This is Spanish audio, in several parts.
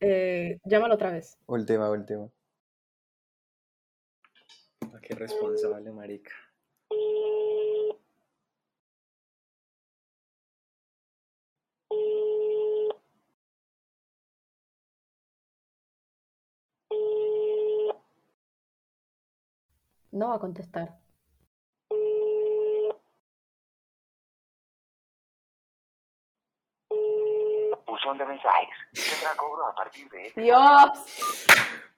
Eh, llámalo otra vez. Última, última. Ah, Qué responsable, marica. No va a contestar. Buzón de mensajes. Tendrá cobro a partir de este Dios.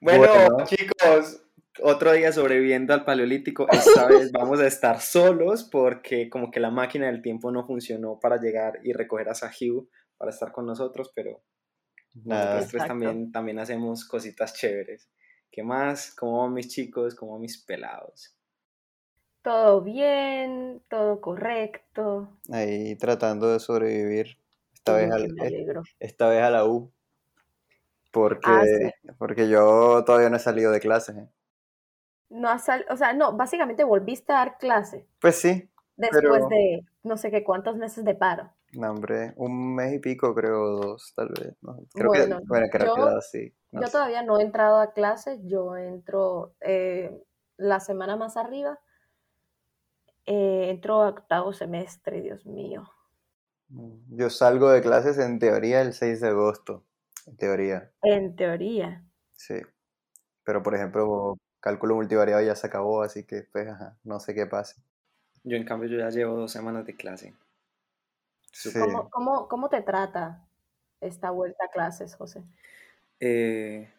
Bueno, Bueno. chicos, otro día sobreviviendo al paleolítico. Esta vez vamos a estar solos porque como que la máquina del tiempo no funcionó para llegar y recoger a Sahiu para estar con nosotros, pero Nada. nosotros tres también, también hacemos cositas chéveres. ¿Qué más? ¿Cómo van mis chicos? ¿Cómo van mis pelados? Todo bien, todo correcto. Ahí tratando de sobrevivir. Esta vez, al- que esta vez a la U. Porque, Ah, sí. porque yo todavía no he salido de clases. ¿eh? No has sal- o sea, no, básicamente volviste a dar clase Pues sí, después Pero- de no sé qué cuántos meses de paro. no, hombre, un mes y pico creo, dos tal vez. no, creo Bueno, que, bueno, creo que yo- sí. no Yo sé. todavía no he entrado a clase, yo entro eh, la semana más arriba, eh, entro a octavo semestre, Dios mío. Mm, Yo salgo de clases en teoría el 6 de agosto. En teoría, En teoría. sí. Pero por ejemplo, cálculo multivariado ya se acabó, así que pues ajá, no sé qué pase. Yo en cambio yo ya llevo dos semanas de clase. Sí. ¿Cómo, cómo, cómo te trata esta vuelta a clases, José? Eh,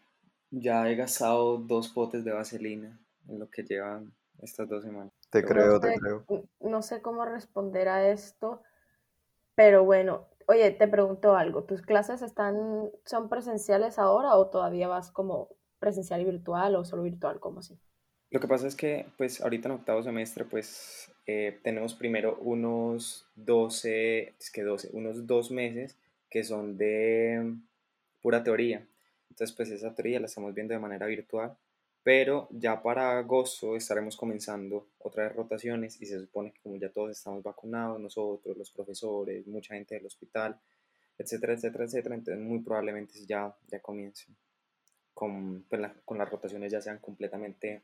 ya he gastado dos potes de vaselina en lo que llevan estas dos semanas. Te creo, No te sé, creo. no sé cómo responder a esto, pero bueno, oye, te pregunto algo, ¿tus clases están, son presenciales ahora o todavía vas como presencial y virtual o solo virtual, como así? Lo que pasa es que, pues, ahorita en octavo semestre, pues, eh, tenemos primero unos 12, es que 12, unos dos meses que son de pura teoría. Entonces, pues, esa teoría la estamos viendo de manera virtual, pero ya para agosto estaremos comenzando otra vez rotaciones y se supone que como ya todos estamos vacunados, nosotros, los profesores, mucha gente del hospital, etcétera, etcétera, etcétera, entonces muy probablemente ya, ya comiencen con, pues, la- con las rotaciones ya sean completamente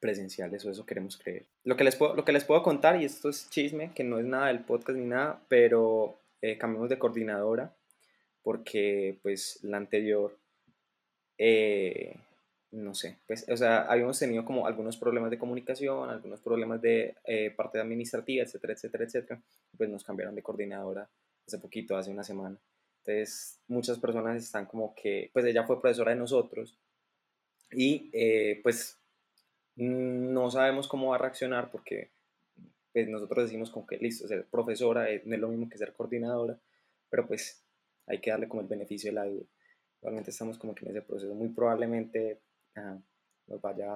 presenciales o eso queremos creer. Lo que les puedo, lo que les puedo contar, y esto es chisme, que no es nada del podcast ni nada, pero eh, cambiamos de coordinadora porque pues la anterior, eh, no sé, pues, o sea, habíamos tenido como algunos problemas de comunicación, algunos problemas de eh, parte administrativa, etcétera, etcétera, etcétera, pues nos cambiaron de coordinadora hace poquito, hace una semana. Entonces, muchas personas están como que, pues ella fue profesora de nosotros y eh, pues no sabemos cómo va a reaccionar porque pues, nosotros decimos como que listo, ser profesora eh, no es lo mismo que ser coordinadora, pero pues hay que darle como el beneficio de la duda. Realmente estamos como que en ese proceso, muy probablemente ajá, nos, vaya,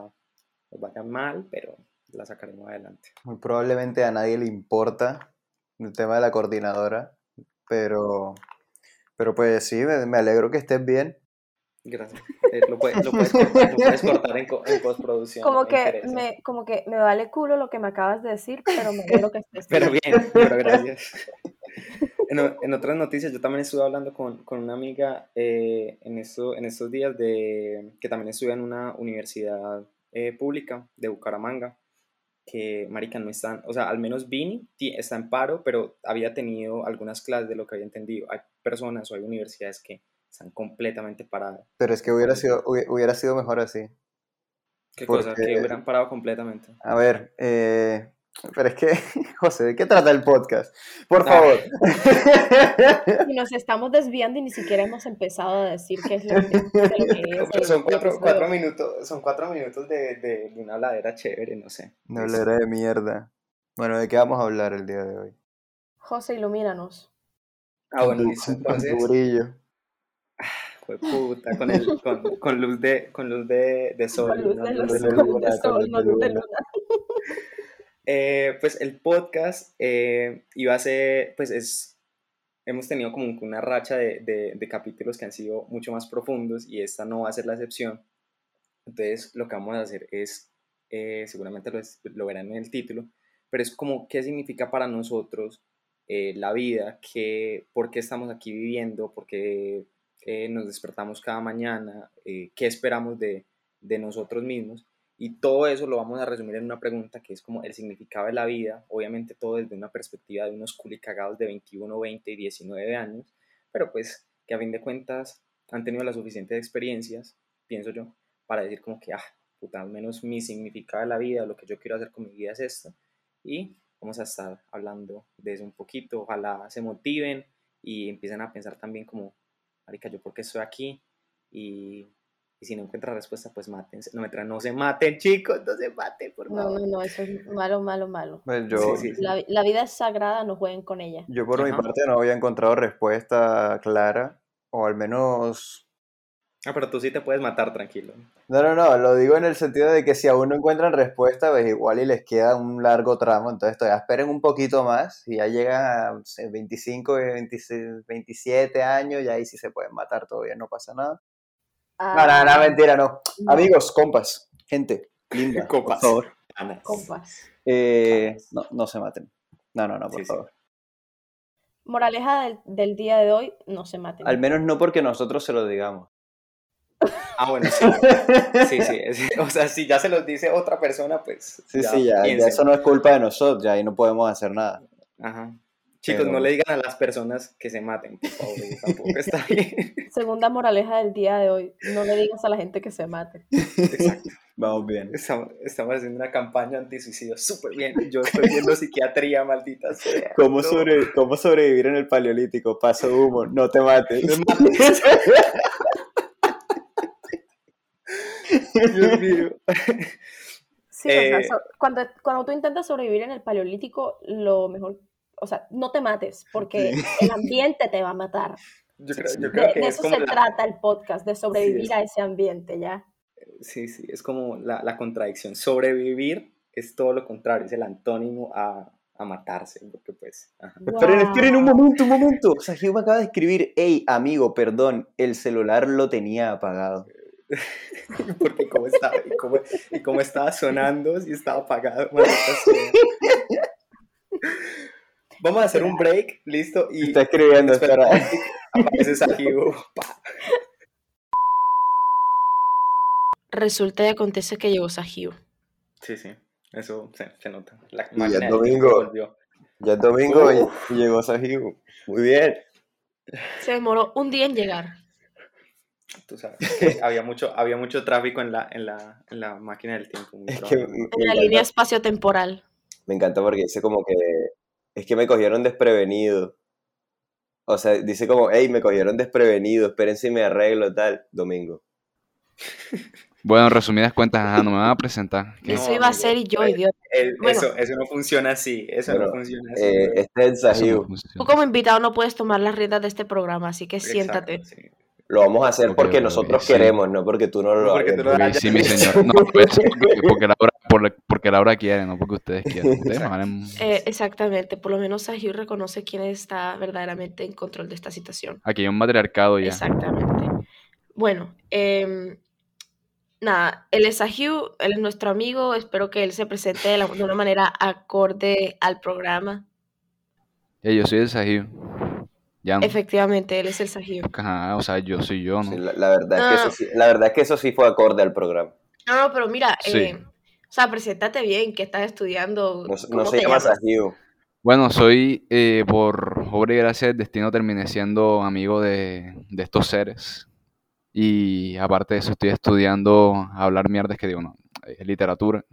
nos vaya mal, pero la sacaremos adelante. Muy probablemente a nadie le importa el tema de la coordinadora, pero, pero pues sí, me, me alegro que estés bien. Gracias. Eh, lo, puedes, lo puedes cortar, lo puedes cortar en, co- en postproducción. Como no que interesa. me, como que me vale culo lo que me acabas de decir, pero me alegro que estés Pero bien. bien, pero gracias. En, en otras noticias, yo también estuve hablando con, con una amiga eh, en, esto, en estos días de, que también estudia en una universidad eh, pública de Bucaramanga, que, marica, no están, o sea, al menos Vini está en paro, pero había tenido algunas clases de lo que había entendido. Hay personas o hay universidades que están completamente paradas. Pero es que hubiera sido, hubi- hubiera sido mejor así. ¿Qué cosa? Porque- Que hubieran parado completamente. A ver, eh, pero es que, José, ¿de qué trata el podcast? Por favor. Y nos estamos desviando y ni siquiera hemos empezado a decir qué es lo que, lo que es. el- Son cuatro, cuatro minutos, son cuatro minutos de, de, de una habladera chévere, no sé. No Es- hablaré de mierda. Bueno, ¿de qué vamos a hablar el día de hoy? José, ilumínanos. Ah, bueno, Con tu- listo. con tu Entonces, brillo. fue puta, con, el, con, con luz de, con luz de, de sol. Con luz ¿no? de luz, de con luz de luna. Eh, pues el podcast eh, iba a ser, pues es, hemos tenido como una racha de, capítulos que han sido mucho más profundos y esta no va a ser la excepción. Entonces lo que vamos a hacer es, eh, seguramente lo, lo verán en el título, pero es como qué significa para nosotros eh, la vida, qué, por qué estamos aquí viviendo, por qué nos despertamos cada mañana, qué esperamos de nosotros mismos. Y todo eso lo vamos a resumir en una pregunta que es como el significado de la vida, obviamente todo desde una perspectiva de unos culicagados de 21, 20 y 19 años, pero pues que a fin de cuentas han tenido las suficientes experiencias, pienso yo, para decir como que, ah, puta, al menos mi significado de la vida, lo que yo quiero hacer con mi vida es esto. Y vamos a estar hablando de eso un poquito, ojalá se motiven y empiecen a pensar también como, marica, yo por qué estoy aquí y y si no encuentra respuesta, pues mátense. No, me no se maten, chicos, no se maten, por No, favor. no, no, eso es malo, malo, malo. Pues yo, Sí, sí, sí. La, la vida es sagrada, no jueguen con ella. yo por mi parte no había encontrado respuesta clara, o al menos... Ah, pero tú sí te puedes matar, tranquilo. No, no, no, lo digo en el sentido de que si aún no encuentran respuesta, pues igual y les queda un largo tramo, entonces todavía esperen un poquito más, y ya llegan a no sé, 25, 26, 27 años, ya ahí sí se pueden matar, todavía no pasa nada. No, no, no, Ah, mentira, no. no. Amigos, compas, gente, linda, Compas. por favor. Compas. eh, no, no se maten. No, no, no, por Sí, sí. favor. Moraleja del, del día de hoy, no se maten. Al menos no porque nosotros se lo digamos. Ah, bueno, sí. Sí, sí. es- o sea, si ya se los dice otra persona, pues. Sí, sí, ya, ya eso no es culpa de nosotros, ya ahí no podemos hacer nada. Ajá. Chicos, Pero- no le digan a las personas que se maten, por favor. tampoco está bien. Segunda moraleja del día de hoy, no le digas a la gente que se mate. Exacto. Vamos bien. Estamos, estamos haciendo una campaña antisuicidio súper bien. Yo estoy viendo psiquiatría, maldita sea. ¿Cómo, No. sobre- ¿Cómo sobrevivir en el paleolítico? Paso humo, no te mates. No mates. Dios mío. Sí, o sea, Eh, so- cuando, cuando tú intentas sobrevivir en el paleolítico, lo mejor, o sea, no te mates, porque el ambiente te va a matar. Yo creo, yo De, creo que de es eso como se la, trata el podcast, de sobrevivir es- a ese ambiente, ¿ya? sí, sí, es como la, la contradicción. Sobrevivir es todo lo contrario, es el antónimo a, a matarse, porque pues, ajá. Esperen, esperen un momento, un momento. O sea, Hugh me acaba de escribir, hey, amigo, perdón, el celular lo tenía apagado. porque cómo estaba, y cómo estaba sonando, si estaba apagado. sea. Vamos a hacer un break, listo, y Está escribiendo, espera, espera. aparece Sajibu. pa. Resulta y acontece que llegó Sahio. Sí, sí, eso se, se nota. La Y del tiempo domingo. volvió. Ya es domingo y- llegó Sahibu. Muy bien. Se demoró un día en llegar. Tú sabes, que había mucho, había mucho tráfico en la, en la, en la máquina del tiempo. Es que. En la encanta- línea espacio-temporal. me encanta porque dice como que es que me cogieron desprevenido. O sea, dice como, hey, me cogieron desprevenido, esperen si me arreglo, tal, domingo. Bueno, en resumidas cuentas, ajá, no me van a presentar. ¿Qué? Eso iba a ser y yo, idiota. Bueno. eso, eso no funciona así, eso Bueno, no funciona así. Eh, este no. Tú como invitado no puedes tomar las riendas de este programa, así que Exacto, siéntate. sí. Lo vamos a hacer porque nosotros sí. queremos, no porque tú no lo hagas. tú no lo Ok, hayas sí, mi señor. No, pues, porque, porque Laura, por- porque Laura quiere, no porque ustedes quieren. Ustedes no valen- Eh, exactamente, por lo menos Sahio reconoce quién está verdaderamente en control de esta situación. Aquí hay un matriarcado ya. Exactamente. Bueno, em, nada, él es Sahio, él es nuestro amigo, espero que él se presente de, la- de una manera acorde al programa. Eh, yo soy el Sahib. Ya no. Efectivamente, él es el Sahio. Ajá, o sea, yo soy yo, ¿no? Sí, la, la verdad es que Ah. eso sí, la verdad es que eso sí fue acorde al programa. No, no, pero mira, Sí. eh, o sea, preséntate bien, que estás estudiando. No, se- ¿cómo no se llama? Sahibu. Bueno, soy, eh, por obra y gracia del destino, terminé siendo amigo de, de estos seres. Y aparte de eso, estoy estudiando hablar mierdas que digo, no, es literatura.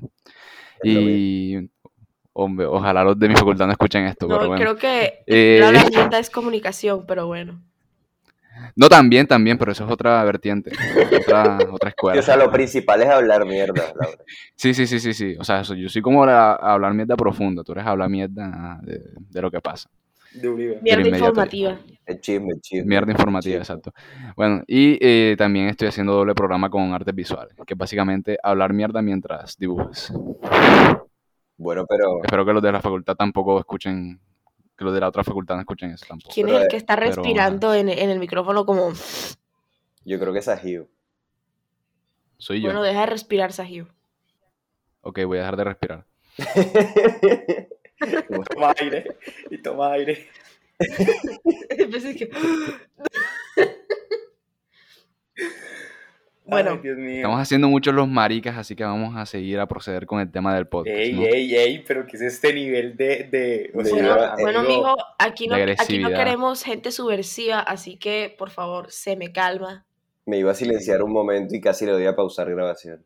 Es Y hombre, ojalá los de mi facultad no escuchen esto, No, pero bueno. creo que Eh, la herramienta es comunicación, pero bueno. No, también, también, pero eso es otra vertiente, otra, otra Sí, escuela. o sea, lo principal es hablar mierda, Laura. Sí, sí, sí, sí, sí. O sea, eso- yo soy como la, hablar mierda profunda, tú eres hablar mierda de, de lo que pasa. De. Mierda informativa. El chisme, el chisme. Mierda informativa, chisme. exacto. Bueno, y eh, también estoy haciendo doble programa con artes visuales, que es básicamente hablar mierda mientras dibujas. Bueno, pero Espero que los de la facultad tampoco escuchen, que los de la otra facultad no escuchen eso tampoco. ¿Quién Pero, es el que está pero, respirando en, en el micrófono como, yo creo que es Sahibu. Soy yo. bueno, deja de respirar, Sahio? Ok, voy a dejar de respirar. Toma aire y toma aire. Bueno, Ay, Dios mío. Estamos haciendo muchos los maricas, así que vamos a seguir a proceder con el tema del podcast. Ey, ¿no? ey, ey, pero ¿qué es este nivel de... de o De- sea, bueno, amigo, aquí no, aquí no queremos gente subversiva, así que por favor, se me calma. Me iba a silenciar un momento y casi le doy a pausar grabación.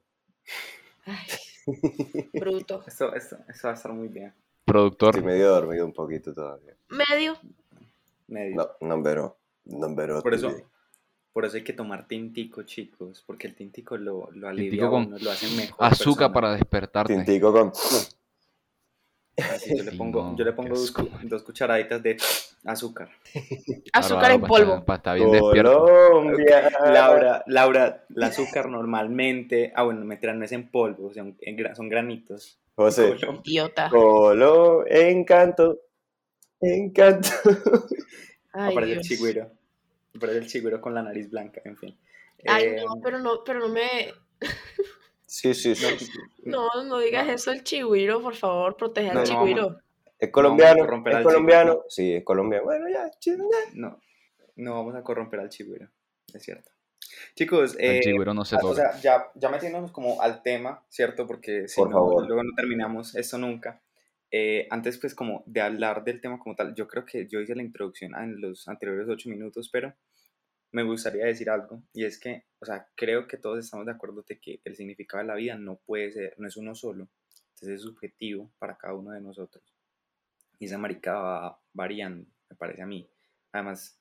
Ay, bruto. Esto, esto, esto va a estar muy bien. Productor, Estoy medio dormido un poquito todavía. Medio. Medio. No, no pero, no pero. Por eso, por eso hay que tomar tintico, chicos, porque el tintico lo, lo alivia Tintico a con uno, lo hace mejor azúcar persona. para despertarte. Tintico con. Así, yo le pongo, no, yo le pongo dos, dos cucharaditas de azúcar. Azúcar en Bárbaro, polvo. Para estar bien despierto. Colombia. Laura, Laura, el azúcar normalmente, ah bueno, mentira, no es en polvo, son, en son granitos. José. Colo- Idiota. Colo, encanto. Encanto. Ay, Aparece el Dios. Chigüiro. Aparece el chigüiro con la nariz blanca, en fin. Ay, Eh, no, pero no, pero no me. Sí, sí, sí. no, No, no digas eso el chigüiro, por favor, protege al chigüiro. Es colombiano. Es colombiano. Sí, es colombiano. Bueno, ya, chinga. no, no vamos a corromper al chigüiro, es cierto. Chicos, El eh, chigüiro no se Ah. O sea, ya, ya metiéndonos como al tema, ¿cierto? Porque si Por no, favor. luego no terminamos esto nunca. Eh, antes, pues, como de hablar del tema como tal, yo creo que yo hice la introducción en los anteriores ocho minutos, pero me gustaría decir algo, y es que, o sea, creo que todos estamos de acuerdo de que el significado de la vida no puede ser, no es uno solo, entonces es subjetivo para cada uno de nosotros. Y esa marica va variando, me parece a mí. Además,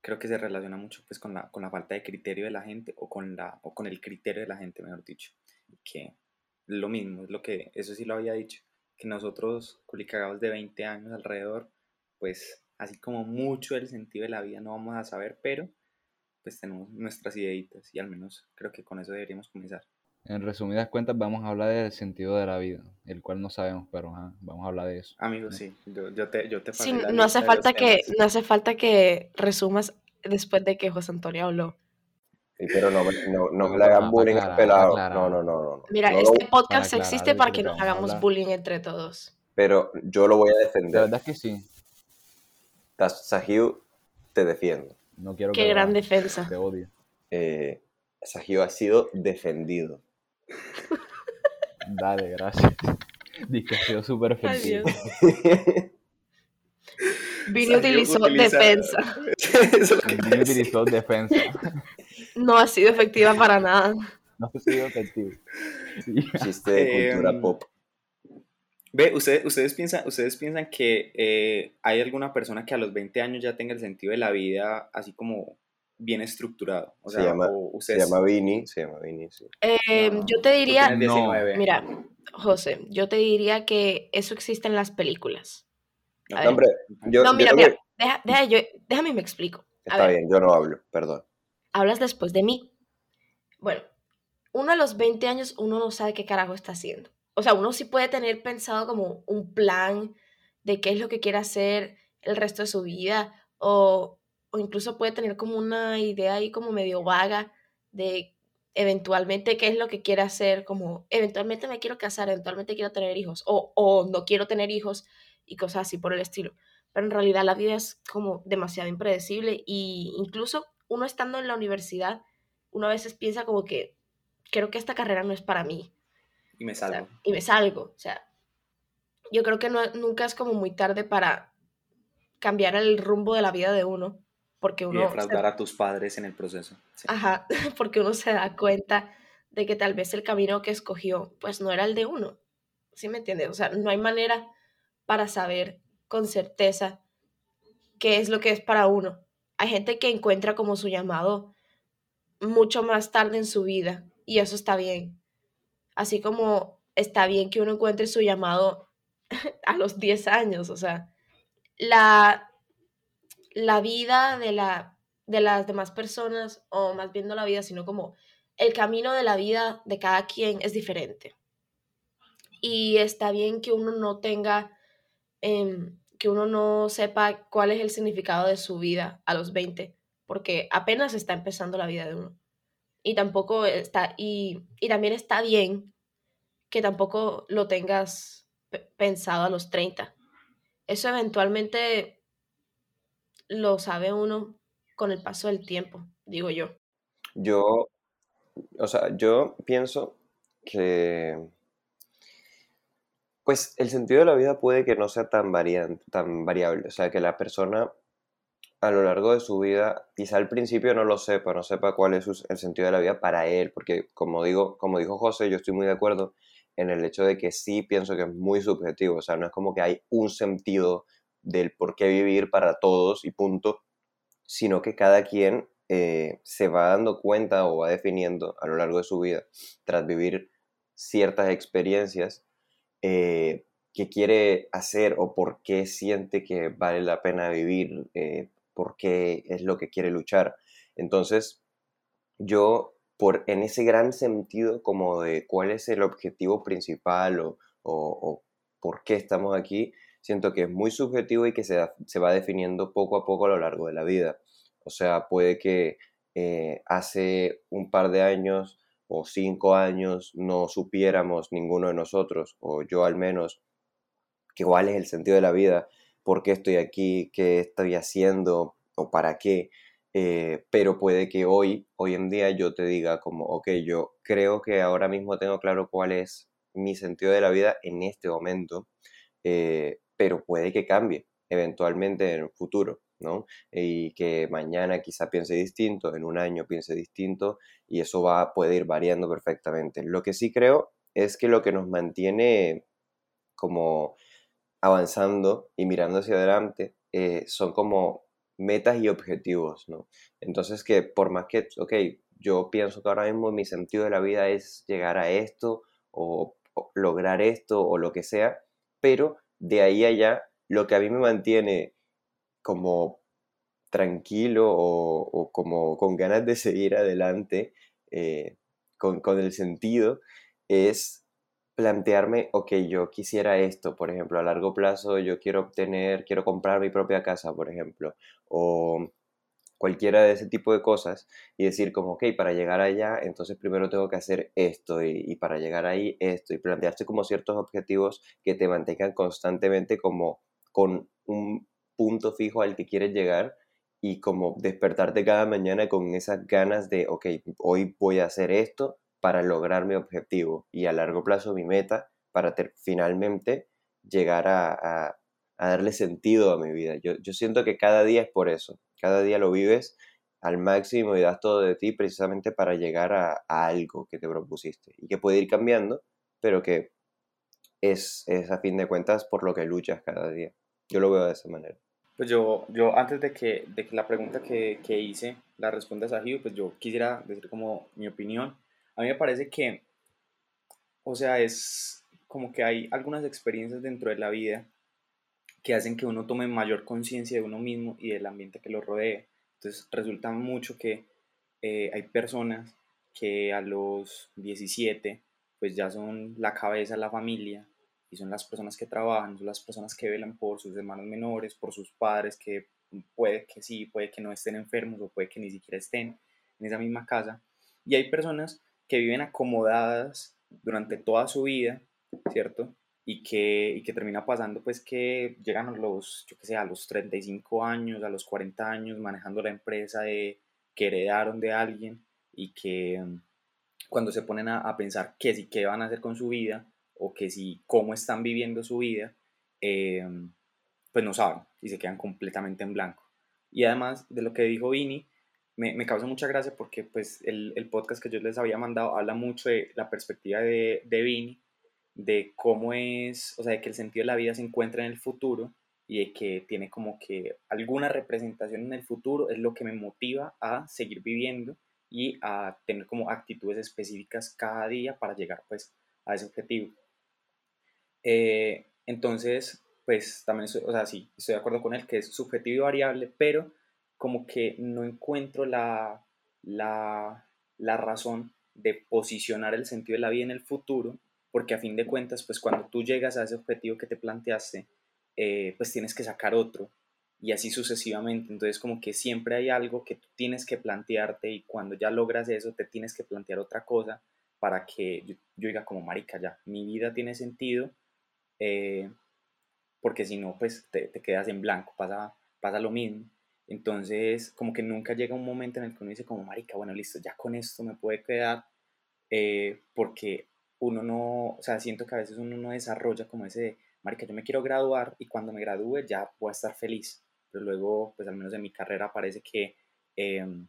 creo que se relaciona mucho pues con la, con la falta de criterio de la gente o con, la, o con el criterio de la gente, mejor dicho. Que lo mismo, es lo que, eso sí lo había dicho, que nosotros, culicagados de 20 años alrededor, pues así como mucho del sentido de la vida no vamos a saber, pero pues tenemos nuestras ideitas y al menos creo que con eso deberíamos comenzar. En resumidas cuentas, vamos a hablar del sentido de la vida, el cual no sabemos, pero ajá, vamos a hablar de eso. Amigos, sí, yo, yo te, yo te Sí, no hace falta que, temas. no hace falta que resumas después de que José Antonio habló. Sí, pero no, me- no, no me le hagan bullying a aclarar, pelado. para No, no, no, no. no. Mira, No lo- este podcast aclarar existe para que nos hagamos hablar. bullying entre todos. pero yo lo voy a La defender. verdad es que sí. Sajiu, te defiendo. No quiero Qué que gran defensa. Te odio. Eh, Sajiu ha sido defendido. Dale, gracias. Dice que ha sido súper. Dios. Vini utilizó defensa. Decía. utilizó defensa. No ha sido efectiva para nada. No ha sido efectivo. Sí. Chiste de cultura Em, pop. Ve, ustedes, ustedes, piensan, ustedes piensan que eh, hay alguna persona que a los 20 años ya tenga el sentido de la vida así como bien estructurado. O Se sea, llama- o Se ustedes, llama Vini. Se llama Vini, sí. Eh, No, yo te diría, No. 19. mira, José, yo te diría que eso existe en las películas. A No, hombre, yo, no, yo mira, también- mira, deja- deja, yo, déjame me explico. A Está ver, bien, yo no hablo, perdón. Hablas después de mí. Bueno, uno a los 20 años, uno no sabe qué carajo está haciendo. O sea, uno sí puede tener pensado como un plan de qué es lo que quiere hacer el resto de su vida, o, o incluso puede tener como una idea ahí como medio vaga de eventualmente qué es lo que quiere hacer, como eventualmente me quiero casar, eventualmente quiero tener hijos, o, o no quiero tener hijos y cosas así por el estilo. Pero en realidad la vida es como demasiado impredecible y incluso uno estando en la universidad, uno a veces piensa como que creo que esta carrera no es para mí Y me o sea, salgo. y me salgo. O sea, yo creo que no, nunca es como muy tarde para cambiar el rumbo de la vida de uno, porque Y uno, se- defraudar a tus padres en el proceso. Sí. ajá, porque uno se da cuenta de que tal vez el camino que escogió, pues no era el de uno. ¿Sí me entiendes? O sea, no hay manera para saber con certeza qué es lo que es para uno. Hay gente que encuentra como su llamado mucho más tarde en su vida y eso está bien. Así como está bien que uno encuentre su llamado a los 10 años, o sea, la, la vida de, la, de las demás personas, o más bien la vida, sino como el camino de la vida de cada quien es diferente. Y está bien que uno no tenga, em, que uno no sepa cuál es el significado de su vida a los 20, porque apenas está empezando la vida de uno. Y tampoco está, y, y también está bien que tampoco lo tengas pe- pensado a los 30. Eso eventualmente lo sabe uno con el paso del tiempo, digo yo. Yo, o sea, yo pienso que, pues el sentido de la vida puede que no sea tan, variante, tan variable, o sea, que la persona a lo largo de su vida, quizá al principio no lo sepa, no sepa cuál es el sentido de la vida para él, porque como digo, como dijo José, yo estoy muy de acuerdo en el hecho de que sí pienso que es muy subjetivo, o sea, no es como que hay un sentido del por qué vivir para todos y punto, sino que cada quien eh, se va dando cuenta o va definiendo a lo largo de su vida, tras vivir ciertas experiencias, eh, qué quiere hacer o por qué siente que vale la pena vivir, eh, por qué es lo que quiere luchar. Entonces, yo, por, en ese gran sentido como de cuál es el objetivo principal o, por qué estamos aquí, siento que es muy subjetivo y que se, se va definiendo poco a poco a lo largo de la vida. O sea, puede que eh, hace un par de años o cinco años no supiéramos ninguno de nosotros, o yo al menos, que cuál es el sentido de la vida, por qué estoy aquí, qué estoy haciendo o para qué. Eh, pero puede que hoy, hoy en día, yo te diga como, ok, yo creo que ahora mismo tengo claro cuál es mi sentido de la vida en este momento, eh, pero puede que cambie eventualmente en el futuro, ¿no? Y que mañana quizá piense distinto, en un año piense distinto, y eso va, puede ir variando perfectamente. Lo que sí creo es que lo que nos mantiene como avanzando y mirando hacia adelante eh, son como metas y objetivos, ¿no? Entonces que por más que, ok, yo pienso que ahora mismo mi sentido de la vida es llegar a esto o, o lograr esto o lo que sea, pero de ahí allá lo que a mí me mantiene como tranquilo o, o como con ganas de seguir adelante eh, con, con el sentido es plantearme, ok, yo quisiera esto, por ejemplo, a largo plazo yo quiero obtener, quiero comprar mi propia casa, por ejemplo, o cualquiera de ese tipo de cosas y decir como, ok, para llegar allá, entonces primero tengo que hacer esto y, y para llegar ahí esto y plantearse como ciertos objetivos que te mantengan constantemente como con un punto fijo al que quieres llegar y como despertarte cada mañana con esas ganas de, ok, hoy voy a hacer esto para lograr mi objetivo y a largo plazo mi meta para ter- finalmente llegar a, darle sentido a mi vida. Yo, yo siento que cada día es por eso, cada día lo vives al máximo y das todo de ti precisamente para llegar a, a algo que te propusiste y que puede ir cambiando, pero que es, es a fin de cuentas por lo que luchas cada día. Yo lo veo de esa manera. Pues yo, yo antes de que, de que la pregunta que, que hice la responda Sajido, pues yo quisiera decir como mi opinión. A mí me parece que, o sea, es como que hay algunas experiencias dentro de la vida que hacen que uno tome mayor conciencia de uno mismo y del ambiente que lo rodea. Entonces resulta mucho que eh, hay personas que a los 17 pues ya son la cabeza de la familia y son las personas que trabajan, son las personas que velan por sus hermanos menores, por sus padres que puede que sí, puede que no estén enfermos o puede que ni siquiera estén en esa misma casa. Y hay personas que viven acomodadas durante toda su vida, ¿cierto? Y que, y que termina pasando pues que llegan a los, yo qué sé, a los 35 años, a los 40 años manejando la empresa de, que heredaron de alguien y que mm, cuando se ponen a, a pensar qué sí, qué van a hacer con su vida o que si cómo están viviendo su vida, eh, pues no saben y se quedan completamente en blanco. Y además de lo que dijo Vini, me, me causa mucha gracia porque pues el, el, podcast que yo les había mandado habla mucho de la perspectiva de, de Vini, de cómo es, o sea, de que el sentido de la vida se encuentra en el futuro y de que tiene como que alguna representación en el futuro es lo que me motiva a seguir viviendo y a tener como actitudes específicas cada día para llegar pues a ese objetivo. Eh, entonces, pues también, o sea, sí, estoy de acuerdo con él que es subjetivo y variable, pero como que no encuentro la, la, la razón de posicionar el sentido de la vida en el futuro, porque a fin de cuentas, pues cuando tú llegas a ese objetivo que te planteaste, eh, pues tienes que sacar otro y así sucesivamente. Entonces como que siempre hay algo que tú tienes que plantearte y cuando ya logras eso, te tienes que plantear otra cosa para que yo, yo diga como marica, ya, mi vida tiene sentido, eh, porque si no, pues te, te, quedas en blanco, pasa, pasa lo mismo. Entonces, como que nunca llega un momento en el que uno dice como, marica, bueno, listo, ya con esto me puede quedar, eh, porque uno no, o sea, siento que a veces uno no desarrolla como ese de, marica, yo me quiero graduar y cuando me gradúe ya voy a estar feliz. Pero luego, pues al menos en mi carrera parece que, em,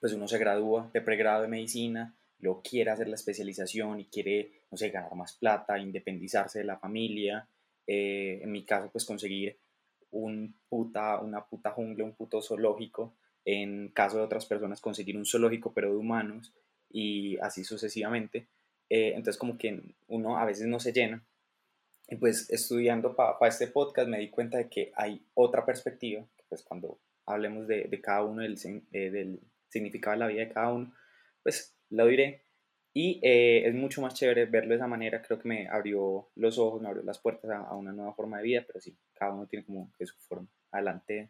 pues uno se gradúa de pregrado de medicina, lo quiere hacer la especialización y quiere, no sé, ganar más plata, independizarse de la familia. Eh, en mi caso, pues conseguir un puta, una puta jungla, un puto zoológico. En caso de otras personas, conseguir un zoológico, pero de humanos, y así sucesivamente. Eh, entonces, como que uno a veces no se llena. Y pues estudiando para este podcast me di cuenta de que hay otra perspectiva, pues cuando hablemos de, de cada uno, del, eh, del significado de la vida de cada uno, pues lo diré. Y eh, es mucho más chévere verlo de esa manera, creo que me abrió los ojos, me abrió las puertas a, una nueva forma de vida, pero sí, cada uno tiene como que su forma. Adelante,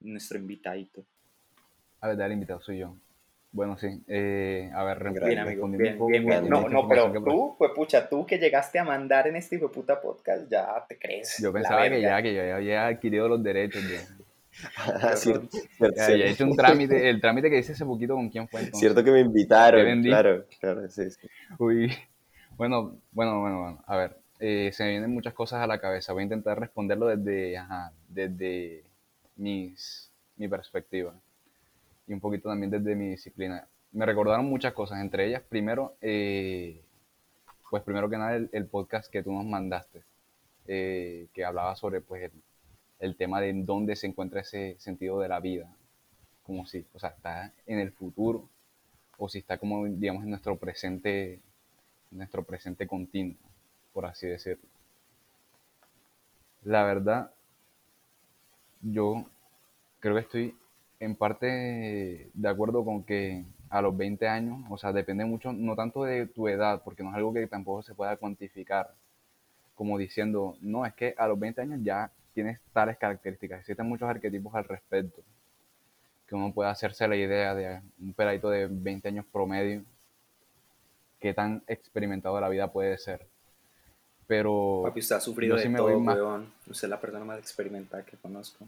nuestro invitadito. A ver, el invitado soy yo. Bueno, sí. Eh, a ver, bien, amigo, bien, bien, bien. No, no, pero tú, pues pucha, tú que llegaste a mandar en este hijo puta podcast, ya te crees. Yo pensaba que ya, que yo ya había adquirido los derechos. Ya. ya, hecho un trámite, el trámite que hice hace poquito con quién fue. Cierto que me invitaron, claro, claro, sí, sí. Uy, bueno, bueno, bueno, bueno, a ver, eh, se me vienen muchas cosas a la cabeza. Voy a intentar responderlo desde, ajá, desde mis, mi perspectiva y un poquito también desde mi disciplina. Me recordaron muchas cosas, entre ellas, primero, eh, pues primero que nada, el, podcast que tú nos mandaste, eh, que hablaba sobre pues, el, el, tema de dónde se encuentra ese sentido de la vida, como si, o sea, está en el futuro o si está como, digamos, en nuestro presente, en nuestro presente continuo, por así decirlo. La verdad, yo creo que estoy en parte de acuerdo con que a los 20 años, o sea, depende mucho, no tanto de tu edad, porque no es algo que tampoco se pueda cuantificar, como diciendo, no, es que a los 20 años ya tienes tales características. Existen muchos arquetipos al respecto, que uno puede hacerse la idea de un peladito de 20 años promedio, qué tan experimentado de la vida puede ser. Pero... Papi, usted ha sufrido de todo, Usted es la persona más experimentada que conozco.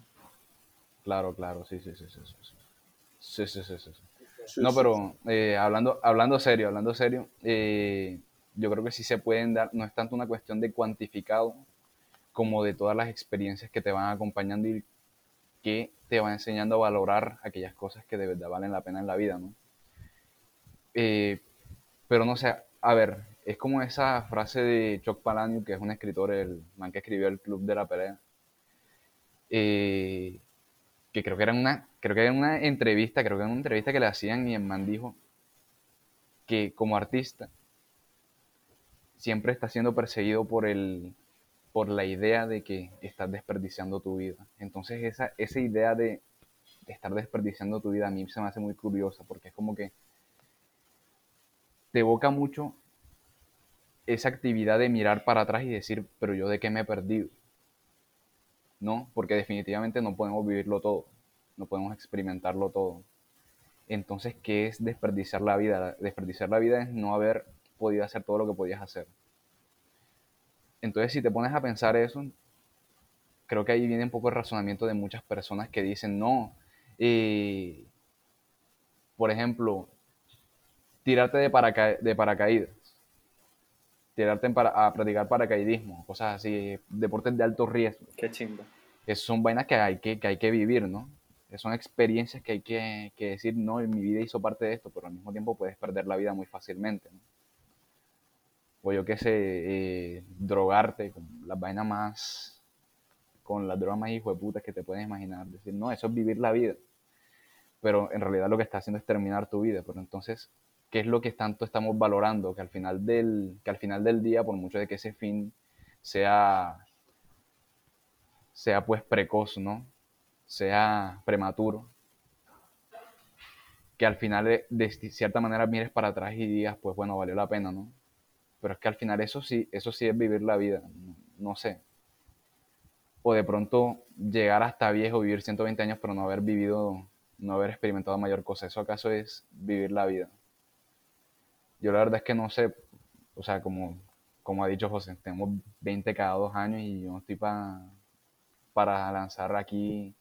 Claro, claro, sí, sí, sí, sí. Sí, sí, sí, sí. sí. No, pero eh, hablando, hablando serio, hablando serio, eh, yo creo que sí se pueden dar, no es tanto una cuestión de cuantificado como de todas las experiencias que te van acompañando y que te van enseñando a valorar aquellas cosas que de verdad valen la pena en la vida, ¿no? Eh, pero no sé, a ver, es como esa frase de Chuck Palahniuk, que es un escritor, el man que escribió el Club de la Pelea, eh, que creo que era una, creo que era una entrevista, creo que era una entrevista que le hacían y el man dijo que como artista siempre está siendo perseguido por el por la idea de que estás desperdiciando tu vida. Entonces esa, esa idea de, estar desperdiciando tu vida a mí se me hace muy curiosa porque es como que te evoca mucho esa actividad de mirar para atrás y decir, pero yo de qué me he perdido. ¿no? Porque definitivamente no podemos vivirlo todo, no podemos experimentarlo todo. Entonces, ¿qué es desperdiciar la vida? Desperdiciar la vida es no haber podido hacer todo lo que podías hacer. Entonces, si te pones a pensar eso, creo que ahí viene un poco el razonamiento de muchas personas que dicen, no, eh, por ejemplo, tirarte de, de paracaídas, tirarte a practicar paracaidismo, cosas así, deportes de alto riesgo. Qué chingo. Esas son vainas que hay que, que hay que vivir, ¿no? son experiencias que hay que, que, decir, no, en mi vida hizo parte de esto, pero al mismo tiempo puedes perder la vida muy fácilmente. ¿no? O yo qué sé, eh, drogarte con las vainas más, con las drogas más hijo de putas que te puedes imaginar. Decir, no, eso es vivir la vida. Pero en realidad lo que está haciendo es terminar tu vida. Pero entonces, ¿qué es lo que tanto estamos valorando? Que al final del, que al final del día, por mucho de que ese fin sea sea pues precoz, ¿no? Sea prematuro. Que al final de, de, cierta manera mires para atrás y digas, pues bueno, valió la pena, ¿no? Pero es que al final eso sí, eso sí es vivir la vida, no, sé. O de pronto llegar hasta viejo, vivir 120 años, pero no haber vivido, no haber experimentado mayor cosa. ¿Eso acaso es vivir la vida? Yo la verdad es que no sé, o sea, como, como ha dicho José, tenemos 20 cada dos años y yo no estoy para para lanzar aquí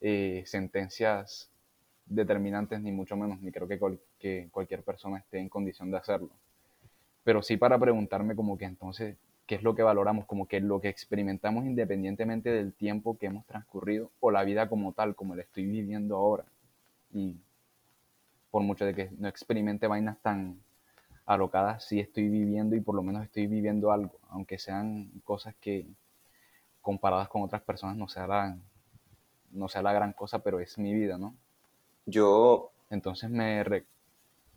eh, sentencias determinantes, ni mucho menos, ni creo que, que cualquier persona esté en condición de hacerlo. Pero sí para preguntarme como que entonces, ¿qué es lo que valoramos? Como que lo que experimentamos independientemente del tiempo que hemos transcurrido o la vida como tal, como la estoy viviendo ahora. Y por mucho de que no experimente vainas tan alocadas, sí estoy viviendo y por lo menos estoy viviendo algo, aunque sean cosas que comparadas con otras personas no sea la, no sea la gran cosa, pero es mi vida, ¿no? Yo, Entonces me... Re...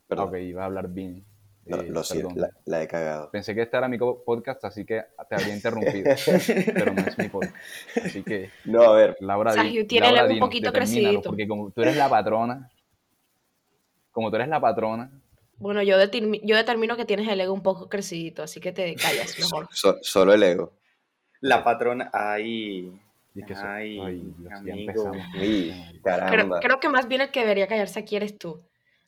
perdón, Ok, iba a hablar bien. No, eh, lo siento, la, la he cagado. Pensé que este era mi podcast, así que te habría interrumpido, pero no es mi podcast. Así que, No, a ver, Laura, di- Sajiu tiene Laura, el ego un poquito determínalo, crecidito. Porque como tú eres la patrona, como tú eres la patrona, Bueno, yo, determi- yo determino que tienes el ego un poco crecidito, así que te callas mejor. so- solo el ego. La patrona, ay, que Ay, ay, Dios, amigo. empezamos. Uy, Creo, caramba. creo que más bien el que debería callarse aquí eres tú.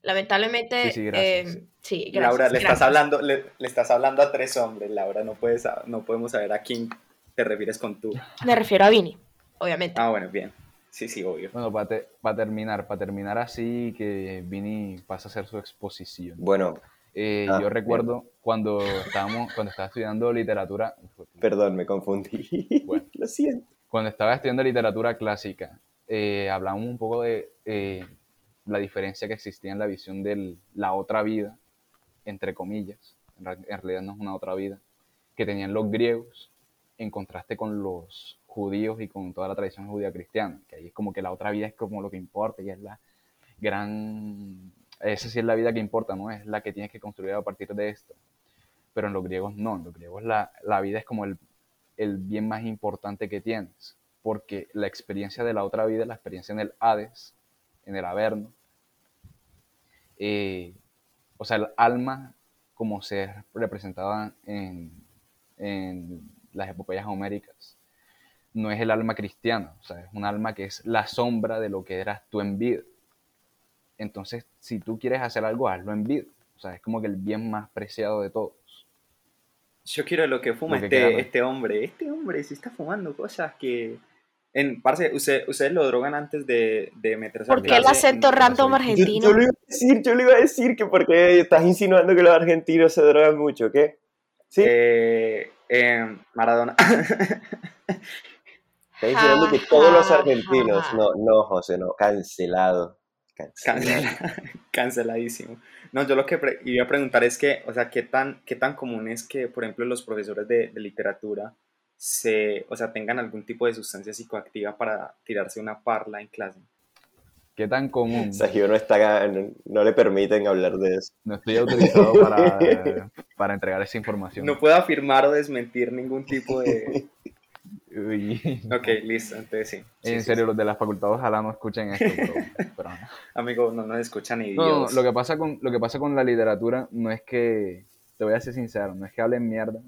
Lamentablemente, Sí, sí, gracias. eh, sí, gracias, Laura, le estás hablando, le, le estás hablando a tres hombres, Laura, no puedes, no podemos saber a quién te refieres con tú. Me refiero a Vini, obviamente. Ah, bueno, bien. Sí, sí, obvio. Bueno, para terminar, para terminar así, que Vini pasa a hacer su exposición. Bueno, Eh, Ah, yo recuerdo cuando estábamos, cuando estaba estudiando literatura, perdón, me confundí. Bueno. Lo siento. cuando estaba estudiando literatura clásica, eh, hablamos un poco de eh, la diferencia que existía en la visión de la otra vida, entre comillas, en, realidad no es una otra vida, que tenían los griegos en contraste con los judíos y con toda la tradición judía cristiana, que ahí es como que la otra vida es como lo que importa y es la gran... Esa sí es la vida que importa, ¿no? Es la que tienes que construir a partir de esto. Pero en los griegos no, en los griegos la, la vida es como el, el bien más importante que tienes, porque la experiencia de la otra vida, la experiencia en el Hades, en el Averno, eh, o sea, el alma como se representaba en, en las epopeyas homéricas, no es el alma cristiana, o sea, es un alma que es la sombra de lo que eras tú en vida. Entonces, si tú quieres hacer algo, hazlo en vida. O sea, es como que el bien más preciado de todos. Yo quiero lo que fuma Lo que este, queda, ¿no? este hombre. Este hombre se está fumando cosas que... En, parce, usted- ustedes lo drogan antes de, de meterse a ¿Por qué el acento random soy- Yo, argentino? yo lo iba a decir, yo le iba a decir que porque estás insinuando que los argentinos se drogan mucho, ¿qué? ¿Sí? Eh, eh, Maradona. Estás insinuando que todos los argentinos. No, no, José, no. Cancelado. Cancelado. Cancela- canceladísimo. No, yo lo que iba a preguntar es que, o sea, ¿qué tan, qué tan común es que, por ejemplo, los profesores de, de literatura se, o sea, tengan algún tipo de sustancia psicoactiva para tirarse una parla en clase? ¿Qué tan común? Sergio no está, no, no le permiten hablar de eso. No estoy autorizado para, para entregar esa información. No puedo afirmar o desmentir ningún tipo de... Uy. Ok, listo, entonces sí. Sí, en sí, serio, los de las facultades ojalá no escuchen esto, pero, pero no. sí. Amigo, no nos escucha ni No, no, Dios. lo que pasa con lo que pasa con la literatura no es que te voy a ser sincero, no es que hablen mierda,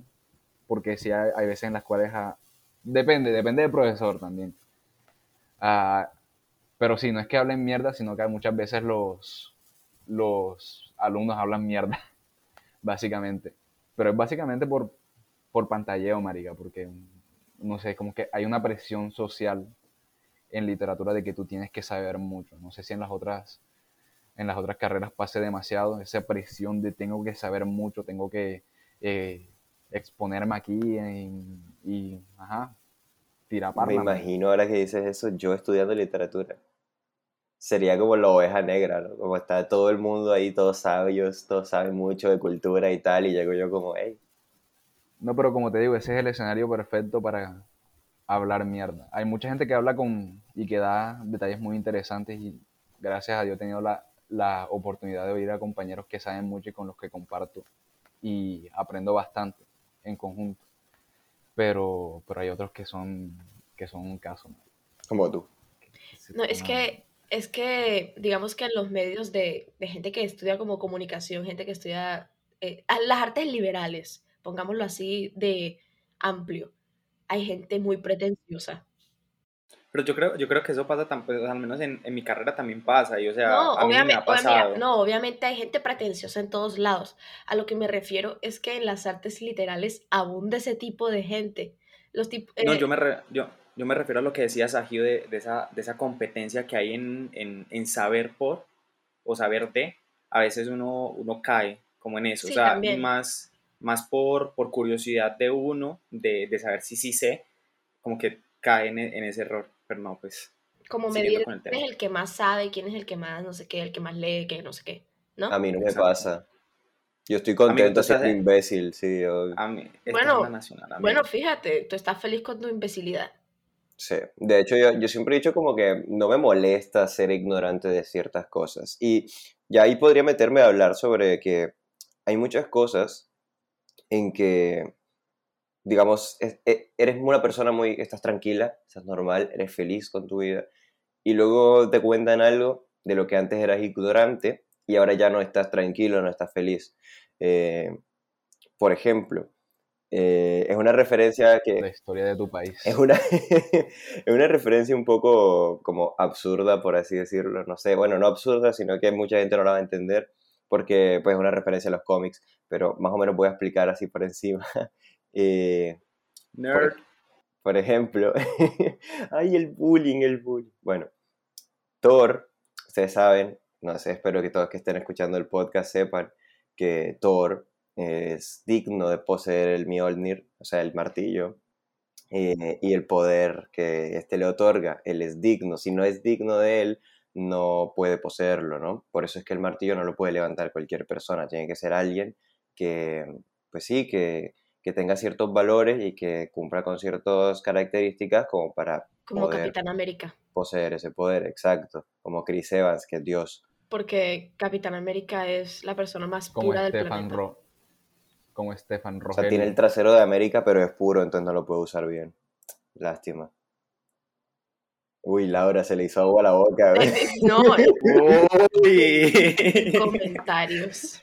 porque sí hay, hay veces en las cuales ah, depende, depende del profesor también. Ah, pero sí, no es que hablen mierda, sino que muchas veces los los alumnos hablan mierda, básicamente. Pero es básicamente por por pantalleo, marica, porque no sé, como que hay una presión social en literatura de que tú tienes que saber mucho. No sé si en las otras en las otras carreras pase demasiado esa presión de tengo que saber mucho, tengo que eh, exponerme aquí y, y, ajá, tirar Me man. imagino ahora que dices eso, yo estudiando literatura. Sería como la oveja negra, ¿no? Como está todo el mundo ahí, todos sabios, todos saben mucho de cultura y tal, y llego yo como, hey, No, pero como te digo, ese es el escenario perfecto para hablar mierda. Hay mucha gente que habla con y que da detalles muy interesantes y gracias a Dios he tenido la, la oportunidad de oír a compañeros que saben mucho y con los que comparto y aprendo bastante en conjunto. Pero, pero hay otros que son que son un caso. como tú. No, es que, es que, digamos que en los medios de, de gente que estudia como comunicación, gente que estudia eh, las artes liberales, pongámoslo así, de amplio, hay gente muy pretenciosa. Pero yo creo, yo creo que eso pasa, tan, pues, al menos en, en mi carrera también pasa, y o sea, No, a mí me obviamente, ha pasado. no, obviamente hay gente pretenciosa en todos lados. A lo que me refiero es que en las artes literales abunda ese tipo de gente. Los tip- No, eh, yo me, re- yo, yo me refiero a lo que decía Sagio de, de, esa, de esa competencia que hay en, en, en saber por o saber de. A veces uno, uno cae como en eso, Sí, o sea, también. más, más por, por curiosidad de uno, de, de saber si sí sé, como que cae en, en ese error, pero no, pues Como con el quién es el que más sabe, quién es el que más no sé qué, el que más lee, que no sé qué, ¿no? A mí no me Exacto. pasa. Yo estoy contento siendo en- imbécil, sí. yo- a mí, Bueno, es. Bueno, fíjate, tú estás feliz con tu imbecilidad. Sí, de hecho yo, yo siempre he dicho como que no me molesta ser ignorante de ciertas cosas. Y ya ahí podría meterme a hablar sobre que hay muchas cosas en que, digamos, es- e- eres una persona muy, estás tranquila, estás normal, eres feliz con tu vida. Y luego te cuentan algo de lo que antes eras ignorante y ahora ya no estás tranquilo, no estás feliz. Eh, por ejemplo, eh, es una referencia que... La historia de tu país. Es una, es una referencia un poco como absurda, por así decirlo. No sé, bueno, no absurda, sino que mucha gente no la va a entender porque pues es una referencia a los cómics, pero más o menos voy a explicar así por encima. Eh, Nerd. por ejemplo, ay, el bullying, el bullying. Bueno, Thor, ustedes saben, no sé, espero que todos que estén escuchando el podcast sepan que Thor es digno de poseer el Mjolnir, o sea, el martillo, eh, y el poder que este le otorga. Él es digno, si no es digno de él, no puede poseerlo, ¿no? Por eso es que el martillo no lo puede levantar cualquier persona, tiene que ser alguien que, pues sí, que, que tenga ciertos valores y que cumpla con ciertas características como para Como poder Capitán América. poseer ese poder, exacto, como Chris Evans, que es Dios. Porque Capitán América es la persona más como pura del Stefan planeta. Ro como Stefan O sea, tiene el trasero de América, pero es puro, entonces no lo puede usar bien. Lástima. Uy, Laura, se le hizo agua a la boca. ¿ves? No, Uy. comentarios.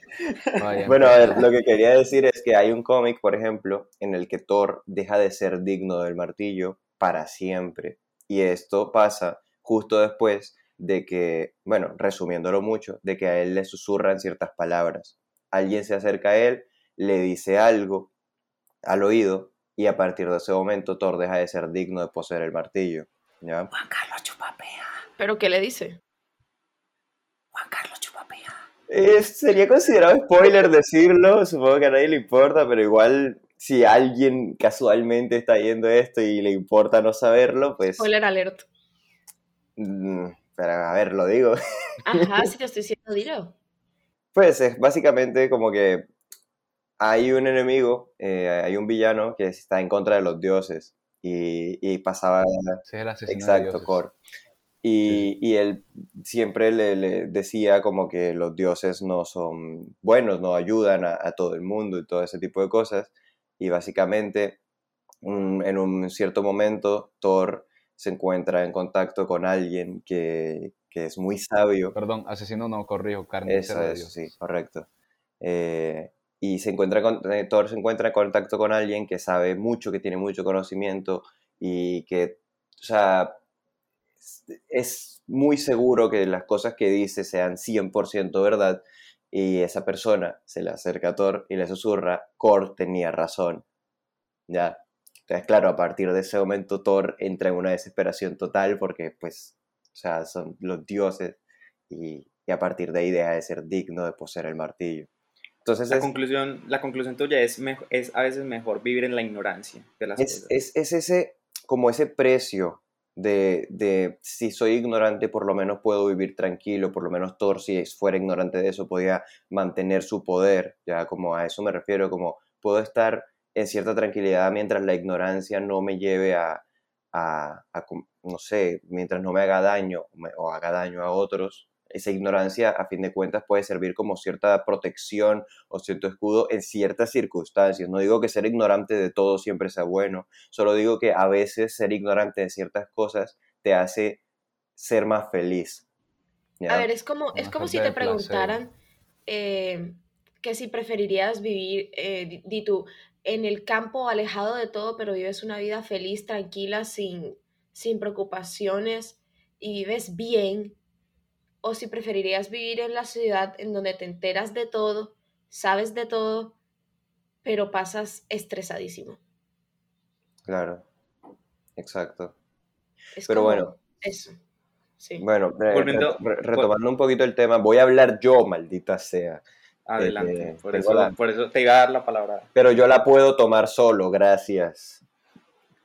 Vaya, Bueno, a ver, lo que quería decir es que hay un cómic, por ejemplo, en el que Thor deja de ser digno del martillo para siempre. Y esto pasa justo después de que, bueno, resumiéndolo mucho, de que a él le susurran ciertas palabras. Alguien se acerca a él, le dice algo al oído y a partir de ese momento Thor deja de ser digno de poseer el martillo. ¿Ya? Juan Carlos Chupapea. ¿Pero qué le dice? Juan Carlos Chupapea. Eh, sería considerado spoiler decirlo, supongo que a nadie le importa, pero igual si alguien casualmente está viendo esto y le importa no saberlo, pues... Spoiler alert. mm, pero a ver, lo digo. Ajá, si te estoy diciendo, dilo. Pues es básicamente como que hay un enemigo, eh, hay un villano que está en contra de los dioses y, y pasaba es el asesino de Exacto, dioses. Kor. Y, y él siempre le, le decía como que los dioses no son buenos, no ayudan a, a todo el mundo y todo ese tipo de cosas. Y básicamente, un- en un cierto momento, Thor se encuentra en contacto con alguien que, que es muy sabio. Perdón, asesino no, corrijo, carnicero Eso de es, dioses. sí, correcto. Eh, y se encuentra con, eh, Thor se encuentra en contacto con alguien que sabe mucho, que tiene mucho conocimiento y que, o sea, es- muy seguro que las cosas que dice sean 100% verdad. Y esa persona se le acerca a Thor y le susurra, Kor tenía razón. Ya. Entonces, claro, a partir de ese momento Thor entra en una desesperación total porque, pues, o sea, son los dioses y, y a partir de ahí deja de ser digno de poseer el martillo. Entonces La es, conclusión, la conclusión tuya es, es a veces mejor vivir en la ignorancia de las es, cosas. es- es ese, como ese precio de, de si soy ignorante, por lo menos puedo vivir tranquilo, por lo menos Thor, si fuera ignorante de eso, podía mantener su poder, ya como a eso me refiero, como puedo estar en cierta tranquilidad mientras la ignorancia no me lleve a, a- a no sé, mientras no me haga daño o haga daño a otros. Esa ignorancia, a fin de cuentas, puede servir como cierta protección o cierto escudo en ciertas circunstancias. No digo que ser ignorante de todo siempre sea bueno, solo digo que a veces ser ignorante de ciertas cosas te hace ser más feliz. ¿ya? A ver, es como, es como si te preguntaran eh, que si preferirías vivir, eh, di, di tú, en el campo alejado de todo, pero vives una vida feliz, tranquila, sin, sin preocupaciones y vives bien, o si preferirías vivir en la ciudad en donde te enteras de todo, sabes de todo, pero pasas estresadísimo. Claro, exacto. Es Pero bueno. Eso. Sí. Bueno, re- Volviendo- re- retomando un poquito el tema, voy a hablar yo, maldita sea. Adelante. Eh, por, eso, la- por eso te iba a dar la palabra. Pero yo la puedo tomar solo, gracias.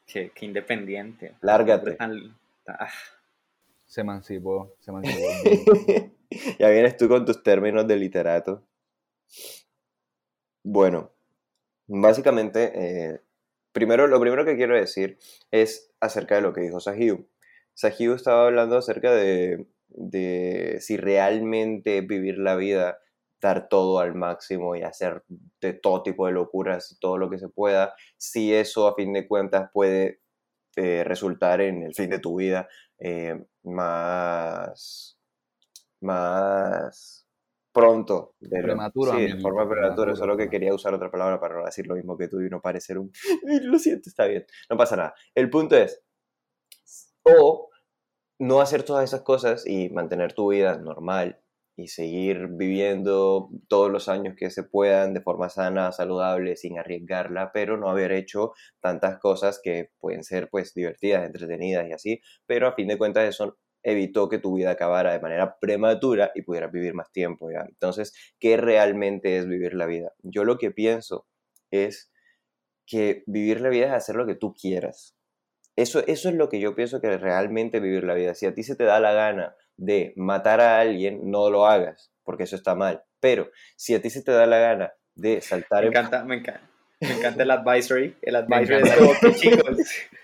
Que, que independiente. Lárgate. Ah, Se emancipó, se emancipó. ya vienes tú con tus términos de literato. Bueno, básicamente, eh, primero, lo primero que quiero decir es acerca de lo que dijo Sahiu. Sahiu estaba hablando acerca de, de si realmente vivir la vida, dar todo al máximo y hacer de todo tipo de locuras todo lo que se pueda, si eso a fin de cuentas puede eh, resultar en el fin de tu vida eh, más, más pronto. De lo- Prematuro, Sí, de forma prematura. prematuro, Solo que prematuro. quería usar otra palabra para no decir lo mismo que tú y no parecer un... Lo siento, está bien. No pasa nada. El punto es, o no hacer todas esas cosas y mantener tu vida normal y seguir viviendo todos los años que se puedan de forma sana, saludable, sin arriesgarla, pero no haber hecho tantas cosas que pueden ser pues divertidas, entretenidas y así, pero a fin de cuentas eso evitó que tu vida acabara de manera prematura y pudieras vivir más tiempo ya. Entonces, ¿qué realmente es vivir la vida? Yo lo que pienso es que vivir la vida es hacer lo que tú quieras. Eso, eso es lo que yo pienso que realmente vivir la vida. Si a ti se te da la gana de matar a alguien, no lo hagas, porque eso está mal. Pero si a ti se te da la gana de saltar me en encanta, me encanta. Me encanta el advisory. El advisory es como que, chicos,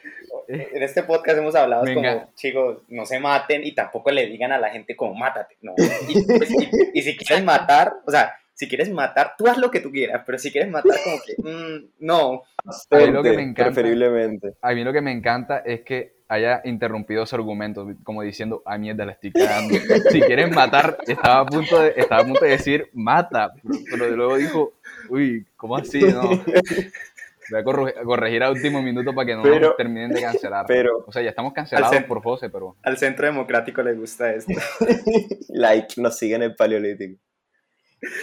en este podcast hemos hablado como, chicos, no se maten y tampoco le digan a la gente como, mátate. No. Y, pues, y- y si quieres matar, o sea, si quieres matar, tú haz lo que tú quieras, pero si quieres matar, como que, mm, no. A mí lo que me encanta- preferiblemente. A mí lo que me encanta es que haya interrumpido su argumento, como diciendo, a mierda, la estoy cagando. Si quieres matar, estaba a punto de, estaba a punto de decir, mata, pero, pero luego dijo, uy, ¿cómo así? No. Voy a corregir a último minuto para que no Pero- nos terminen de cancelar. pero- o sea, ya estamos cancelados por José, pero Al centro democrático le gusta esto. like, nos siguen en el paleolítico.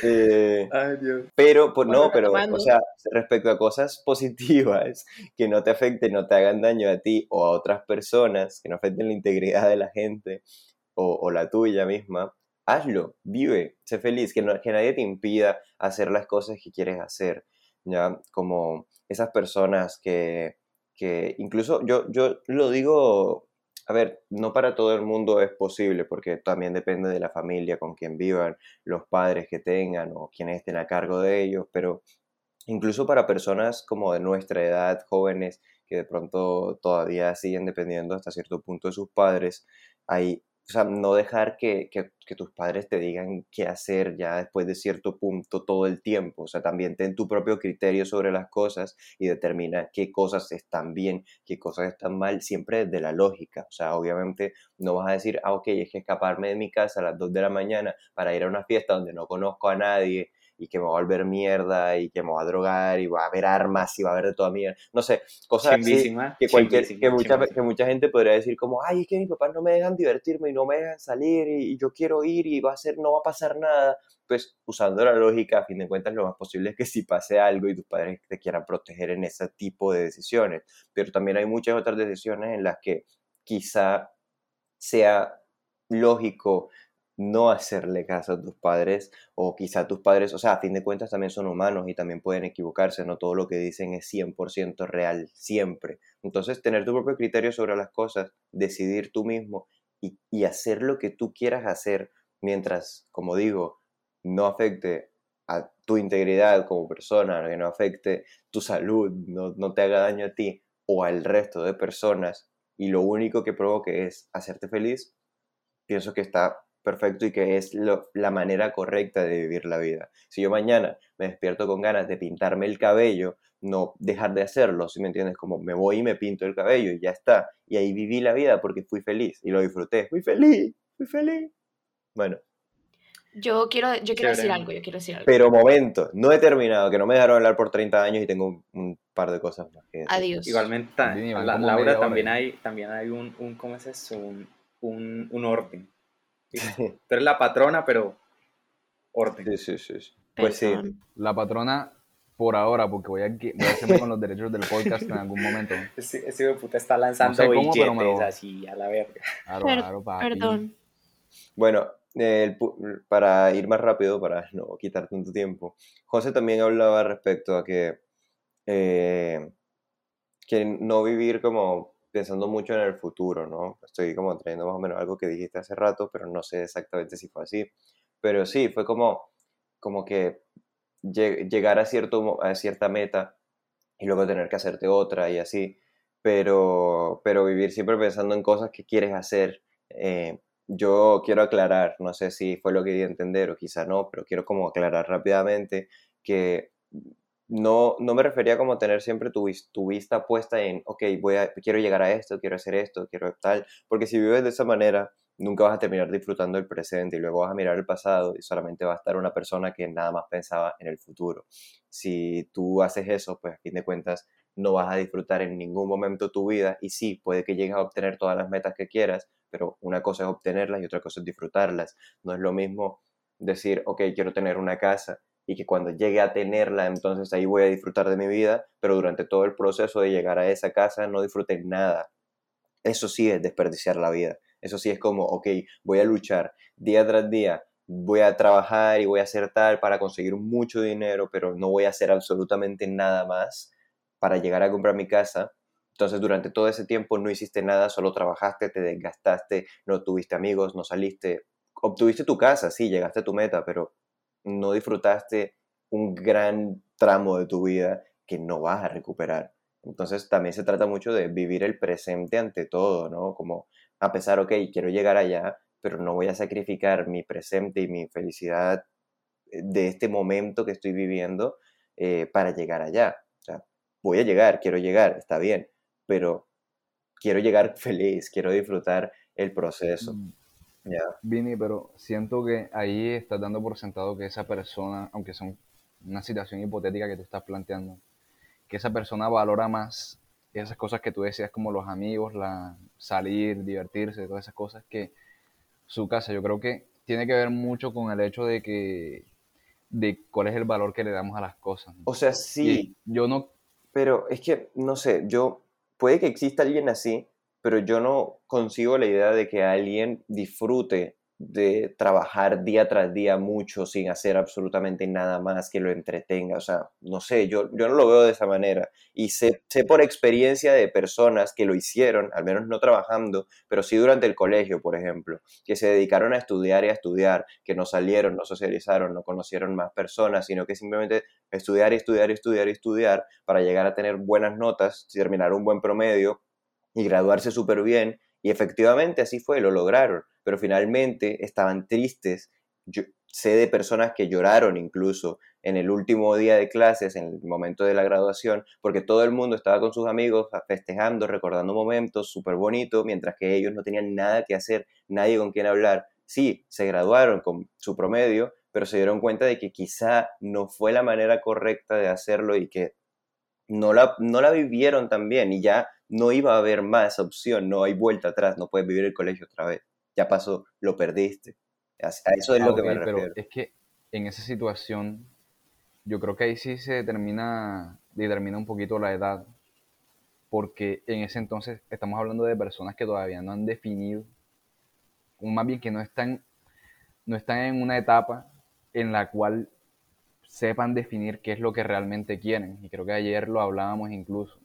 Eh, Ay, Dios. Pero, pues no, pero, o sea, respecto a cosas positivas que no te afecten, no te hagan daño a ti o a otras personas, que no afecten la integridad de la gente o, o la tuya misma, hazlo, vive, sé feliz, que, no- que nadie te impida hacer las cosas que quieres hacer, ¿ya? Como esas personas que, que incluso yo, yo lo digo, a ver, no para todo el mundo es posible, porque también depende de la familia con quien vivan, los padres que tengan o quienes estén a cargo de ellos, pero incluso para personas como de nuestra edad, jóvenes, que de pronto todavía siguen dependiendo hasta cierto punto de sus padres, hay, o sea, no dejar que, que- tus padres te digan qué hacer ya después de cierto punto todo el tiempo, o sea, también ten tu propio criterio sobre las cosas y determina qué cosas están bien, qué cosas están mal, siempre desde la lógica, o sea, obviamente no vas a decir, ah, ok, es que escaparme de mi casa a las 2 de la mañana para ir a una fiesta donde no conozco a nadie y que me va a volver mierda y que me va a drogar y va a haber armas y va a haber de toda mierda, no sé, cosas así que, cualquier, que, mucha, que mucha gente podría decir como, ay, es que mis papás no me dejan divertirme y no me dejan salir y, y yo quiero ir y va a ser, no va a pasar nada. Pues usando la lógica, a fin de cuentas, lo más posible es que si pase algo y tus padres te quieran proteger en ese tipo de decisiones. Pero también hay muchas otras decisiones en las que quizá sea lógico no hacerle caso a tus padres o quizá tus padres, o sea, a fin de cuentas también son humanos y también pueden equivocarse, no todo lo que dicen es 100% real siempre. Entonces, tener tu propio criterio sobre las cosas, decidir tú mismo y, hacer lo que tú quieras hacer mientras, como digo, no afecte a tu integridad como persona, que no afecte tu salud, no, no te haga daño a ti o al resto de personas y lo único que provoque es hacerte feliz, pienso que está perfecto y que es lo- la manera correcta de vivir la vida. Si yo mañana me despierto con ganas de pintarme el cabello, no dejar de hacerlo, si me entiendes? Como me voy y me pinto el cabello y ya está. Y ahí viví la vida porque fui feliz y lo disfruté. Fui feliz, fui feliz. Bueno, Yo quiero, yo quiero decir algo, yo quiero decir algo. pero momento, no he terminado, que no me dejaron hablar por 30 años y tengo un, un par de cosas más que decir. Adiós. Igualmente, Laura, también hay, también hay un, un, ¿cómo es eso? Un, un, un orden. Tú eres la patrona, pero orden. Sí, sí, sí. sí. Pues sí. La patrona por ahora, porque voy a, que- voy a hacerme con los derechos del podcast en algún momento. Este, este hijo de puta está lanzando sé cómo, pero billetes lo- así a la verga. Claro, claro, papi. Perdón. Bueno, el para ir más rápido, para no quitar tanto tiempo, José también hablaba respecto a que, eh, que no vivir como pensando mucho en el futuro, ¿no? Estoy como trayendo más o menos algo que dijiste hace rato, pero no sé exactamente si fue así. Pero sí, fue como, como que lle- llegar a, cierto, a cierta meta y luego tener que hacerte otra y así, pero, pero vivir siempre pensando en cosas que quieres hacer. eh, yo quiero aclarar, no sé si fue lo que di a entender o quizá no, pero quiero como aclarar rápidamente que no, no me refería como tener siempre tu, tu vista puesta en, ok, voy a, quiero llegar a esto, quiero hacer esto, quiero tal, porque si vives de esa manera, nunca vas a terminar disfrutando el presente y luego vas a mirar el pasado y solamente va a estar una persona que nada más pensaba en el futuro. Si tú haces eso, pues a fin de cuentas no vas a disfrutar en ningún momento tu vida y sí, puede que llegues a obtener todas las metas que quieras, pero una cosa es obtenerlas y otra cosa es disfrutarlas. No es lo mismo decir, ok, quiero tener una casa y que cuando llegue a tenerla, entonces ahí voy a disfrutar de mi vida, pero durante todo el proceso de llegar a esa casa no disfruté nada. Eso sí es desperdiciar la vida. Eso sí es como, ok, voy a luchar día tras día, voy a trabajar y voy a hacer tal para conseguir mucho dinero, pero no voy a hacer absolutamente nada más para llegar a comprar mi casa. Entonces durante todo ese tiempo no hiciste nada, solo trabajaste, te desgastaste, no tuviste amigos, no saliste, obtuviste tu casa, sí, llegaste a tu meta, pero no disfrutaste un gran tramo de tu vida que no vas a recuperar. Entonces también se trata mucho de vivir el presente ante todo, ¿no? Como a pesar, ok, quiero llegar allá, pero no voy a sacrificar mi presente y mi felicidad eh, de este momento que estoy viviendo eh, para llegar allá. O sea, voy a llegar, quiero llegar, está bien, pero quiero llegar feliz, quiero disfrutar el proceso. Mm, ¿ya? Vini, pero siento que ahí estás dando por sentado que esa persona, aunque sea un- una situación hipotética que tú estás planteando, que esa persona valora más esas cosas que tú decías como los amigos, la salir, divertirse, todas esas cosas que su casa. Yo creo que tiene que ver mucho con el hecho de que de cuál es el valor que le damos a las cosas. ¿no? O sea, Y sí, yo no Pero es que, no sé, yo, puede que exista alguien así, pero yo no consigo la idea de que alguien disfrute de trabajar día tras día mucho sin hacer absolutamente nada más que lo entretenga. O sea, no sé, yo, yo no lo veo de esa manera. Y sé, sé por experiencia de personas que lo hicieron, al menos no trabajando, pero sí durante el colegio, por ejemplo, que se dedicaron a estudiar y a estudiar, que no salieron, no socializaron, no conocieron más personas, sino que simplemente estudiar y estudiar y estudiar y estudiar para llegar a tener buenas notas, terminar un buen promedio y graduarse súper bien. Y efectivamente así fue, lo lograron, pero finalmente estaban tristes. Yo sé de personas que lloraron incluso en el último día de clases, en el momento de la graduación, porque todo el mundo estaba con sus amigos festejando, recordando momentos súper bonitos, mientras que ellos no tenían nada que hacer, nadie con quien hablar. Sí, se graduaron con su promedio, pero se dieron cuenta de que quizá no fue la manera correcta de hacerlo y que no la, no la vivieron tan bien y ya no iba a haber más opción, no hay vuelta atrás, no puedes vivir el colegio otra vez. Ya pasó, lo perdiste. A eso es Ah, lo que ok, me pero refiero. es que en esa situación, yo creo que ahí sí se determina, determina un poquito la edad, porque en ese entonces estamos hablando de personas que todavía no han definido, o más bien que no están, no están en una etapa en la cual sepan definir qué es lo que realmente quieren. Y creo que ayer lo hablábamos incluso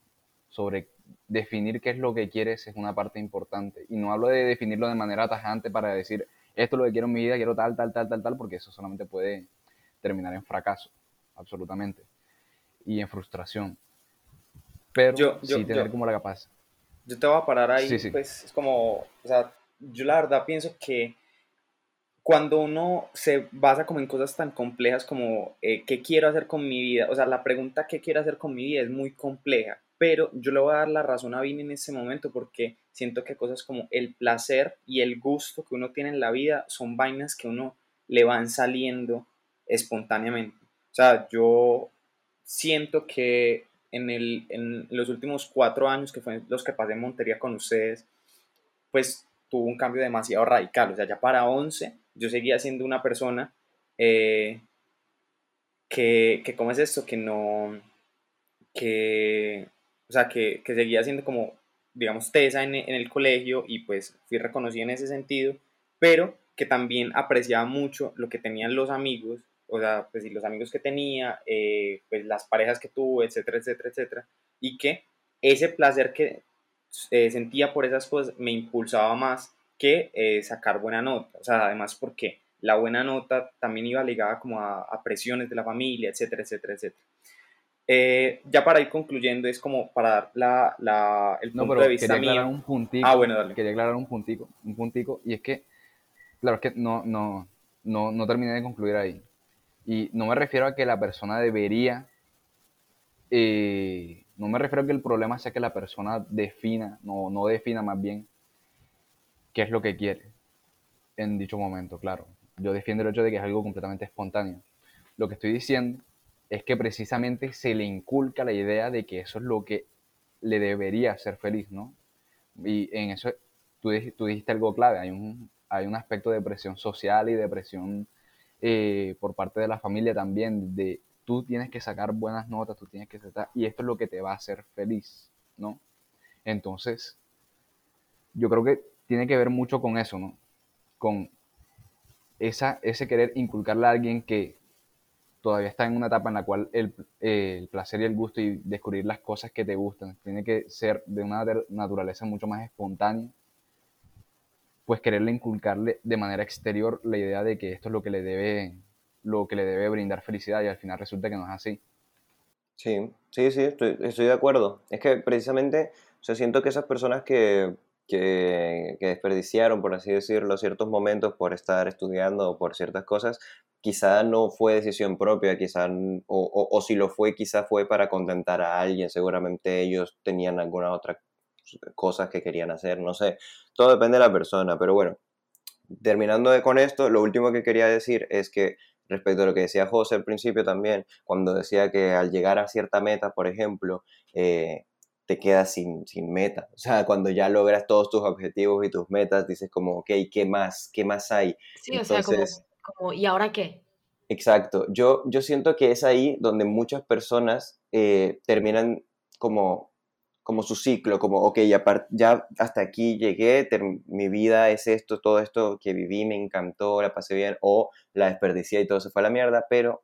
sobre definir qué es lo que quieres es una parte importante. Y no hablo de definirlo de manera tajante para decir, esto es lo que quiero en mi vida, quiero tal, tal, tal, tal, tal, porque eso solamente puede terminar en fracaso, absolutamente, y en frustración. Pero Yo- yo- sí tener yo- como la capacidad. Yo te voy a parar ahí, Sí, sí. pues es como, o sea, yo la verdad pienso que cuando uno se basa como en cosas tan complejas como eh, qué quiero hacer con mi vida, o sea, la pregunta qué quiero hacer con mi vida es muy compleja, pero yo le voy a dar la razón a Vini en ese momento porque siento que cosas como el placer y el gusto que uno tiene en la vida son vainas que uno le van saliendo espontáneamente. O sea, yo siento que en, el, en los últimos cuatro años, que fueron los que pasé en Montería con ustedes, pues tuvo un cambio demasiado radical. O sea, ya para 11 yo seguía siendo una persona eh, que, que ¿cómo es esto? Que no, que, o sea, que, que seguía siendo como, digamos, tesa en, en el colegio y pues fui reconocido en ese sentido, pero que también apreciaba mucho lo que tenían los amigos, o sea, pues y los amigos que tenía, eh, pues las parejas que tuve, etcétera, etcétera, etcétera, y que ese placer que eh, sentía por esas cosas me impulsaba más que eh, sacar buena nota, o sea, además porque la buena nota también iba ligada como a, a presiones de la familia, etcétera, etcétera, etcétera. Eh, ya para ir concluyendo, es como para dar la, la, el No, punto pero de vista quería aclarar mío. un puntico. Ah, bueno, dale. Quería aclarar un puntico, un puntico, y es que, claro, es que no, no, no, no terminé de concluir ahí. Y no me refiero a que la persona debería, eh, no me refiero a que el problema sea que la persona defina, no, no defina más bien qué es lo que quiere en dicho momento, claro. Yo defiendo el hecho de que es algo completamente espontáneo. Lo que estoy diciendo es que precisamente se le inculca la idea de que eso es lo que le debería hacer feliz, ¿no? Y en eso tú, tú dijiste algo clave, hay un, hay un aspecto de presión social y de presión eh, por parte de la familia también, de tú tienes que sacar buenas notas, tú tienes que sacar, y esto es lo que te va a hacer feliz, ¿no? Entonces, yo creo que tiene que ver mucho con eso, ¿no? Con esa, ese querer inculcarle a alguien que todavía está en una etapa en la cual el, eh, el placer y el gusto y descubrir las cosas que te gustan tiene que ser de una nat- naturaleza mucho más espontánea, pues quererle inculcarle de manera exterior la idea de que esto es lo que le debe, lo que le debe brindar felicidad y al final resulta que no es así. Sí, sí, sí, estoy, de acuerdo. Es que precisamente, o siento que esas personas que, que, que desperdiciaron, por así decirlo, ciertos momentos por estar estudiando o por ciertas cosas, quizá no fue decisión propia, quizá, o, o, o si lo fue, quizá fue para contentar a alguien, seguramente ellos tenían alguna otra cosa que querían hacer, no sé, todo depende de la persona, pero bueno, terminando de- con esto, lo último que quería decir es que respecto a lo que decía José al principio también, cuando decía que al llegar a cierta meta, por ejemplo, eh, te quedas sin, sin meta. O sea, cuando ya logras todos tus objetivos y tus metas, dices como, ok, ¿qué más? ¿Qué más hay? Sí, o sea, como, Entonces, ¿y ahora qué? Exacto. Yo, yo siento que es ahí donde muchas personas eh, terminan como, como su ciclo, como, ok, ya, ya hasta aquí llegué, mi vida es esto, todo esto que viví, me encantó, la pasé bien, o la desperdicié y todo se fue a la mierda, pero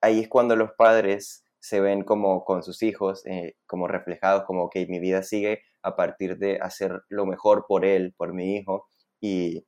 ahí es cuando los padres se ven como con sus hijos, eh, como reflejados, como, ok, mi vida sigue a partir de hacer lo mejor por él, por mi hijo, y,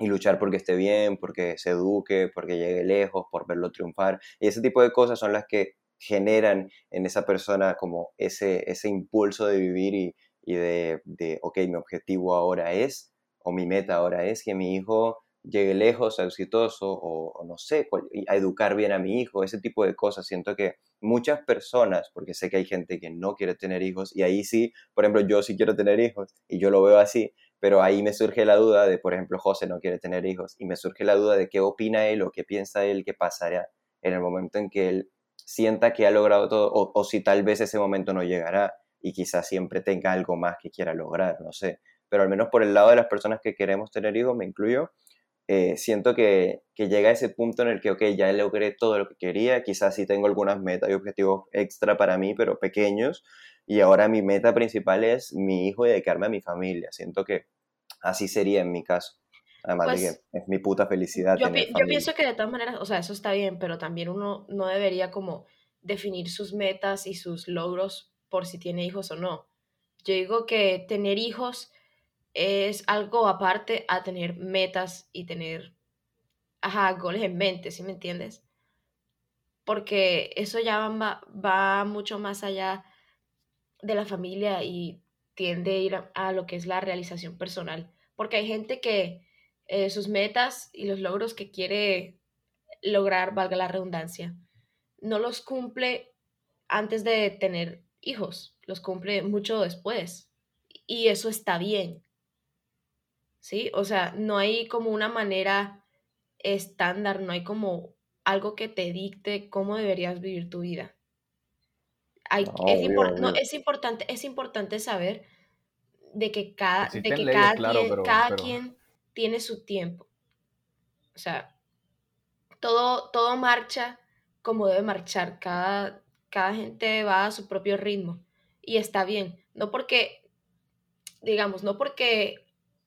y luchar porque esté bien, porque se eduque, porque llegue lejos, por verlo triunfar. Y ese tipo de cosas son las que generan en esa persona como ese, ese impulso de vivir y, y de, de, ok, mi objetivo ahora es, o mi meta ahora es que mi hijo llegue lejos, sea exitoso, o, o no sé, a educar bien a mi hijo, ese tipo de cosas. Siento que muchas personas, porque sé que hay gente que no quiere tener hijos, y ahí sí, por ejemplo, yo sí quiero tener hijos, y yo lo veo así, pero ahí me surge la duda de, por ejemplo, José no quiere tener hijos, y me surge la duda de qué opina él o qué piensa él que pasará en el momento en que él sienta que ha logrado todo, o, o si tal vez ese momento no llegará, y quizás siempre tenga algo más que quiera lograr, no sé. Pero al menos por el lado de las personas que queremos tener hijos, me incluyo, eh, siento que, que llega ese punto en el que, ok, ya logré todo lo que quería, quizás sí tengo algunas metas y objetivos extra para mí, pero pequeños, y ahora mi meta principal es mi hijo y dedicarme a mi familia. Siento que así sería en mi caso. Además de Pues que es mi puta felicidad yo, tener yo pienso que de todas maneras, o sea, eso está bien, pero también uno no debería como definir sus metas y sus logros por si tiene hijos o no. Yo digo que tener hijos es algo aparte a tener metas y tener, ajá, goles en mente, ¿sí me entiendes? Porque eso ya va, va mucho más allá de la familia y tiende a ir a, lo que es la realización personal. Porque hay gente que eh, sus metas y los logros que quiere lograr, valga la redundancia, no los cumple antes de tener hijos, los cumple mucho después. Y eso está bien, ¿sí? O sea, no hay como una manera estándar, no hay como algo que te dicte cómo deberías vivir tu vida. Hay, es, obvio, no, es, importante, es importante saber de que cada, de Existen que leyes, cada, claro, quien, pero, cada pero quien tiene su tiempo. O sea, todo, todo marcha como debe marchar. Cada, cada gente va a su propio ritmo y está bien. No porque, digamos, no porque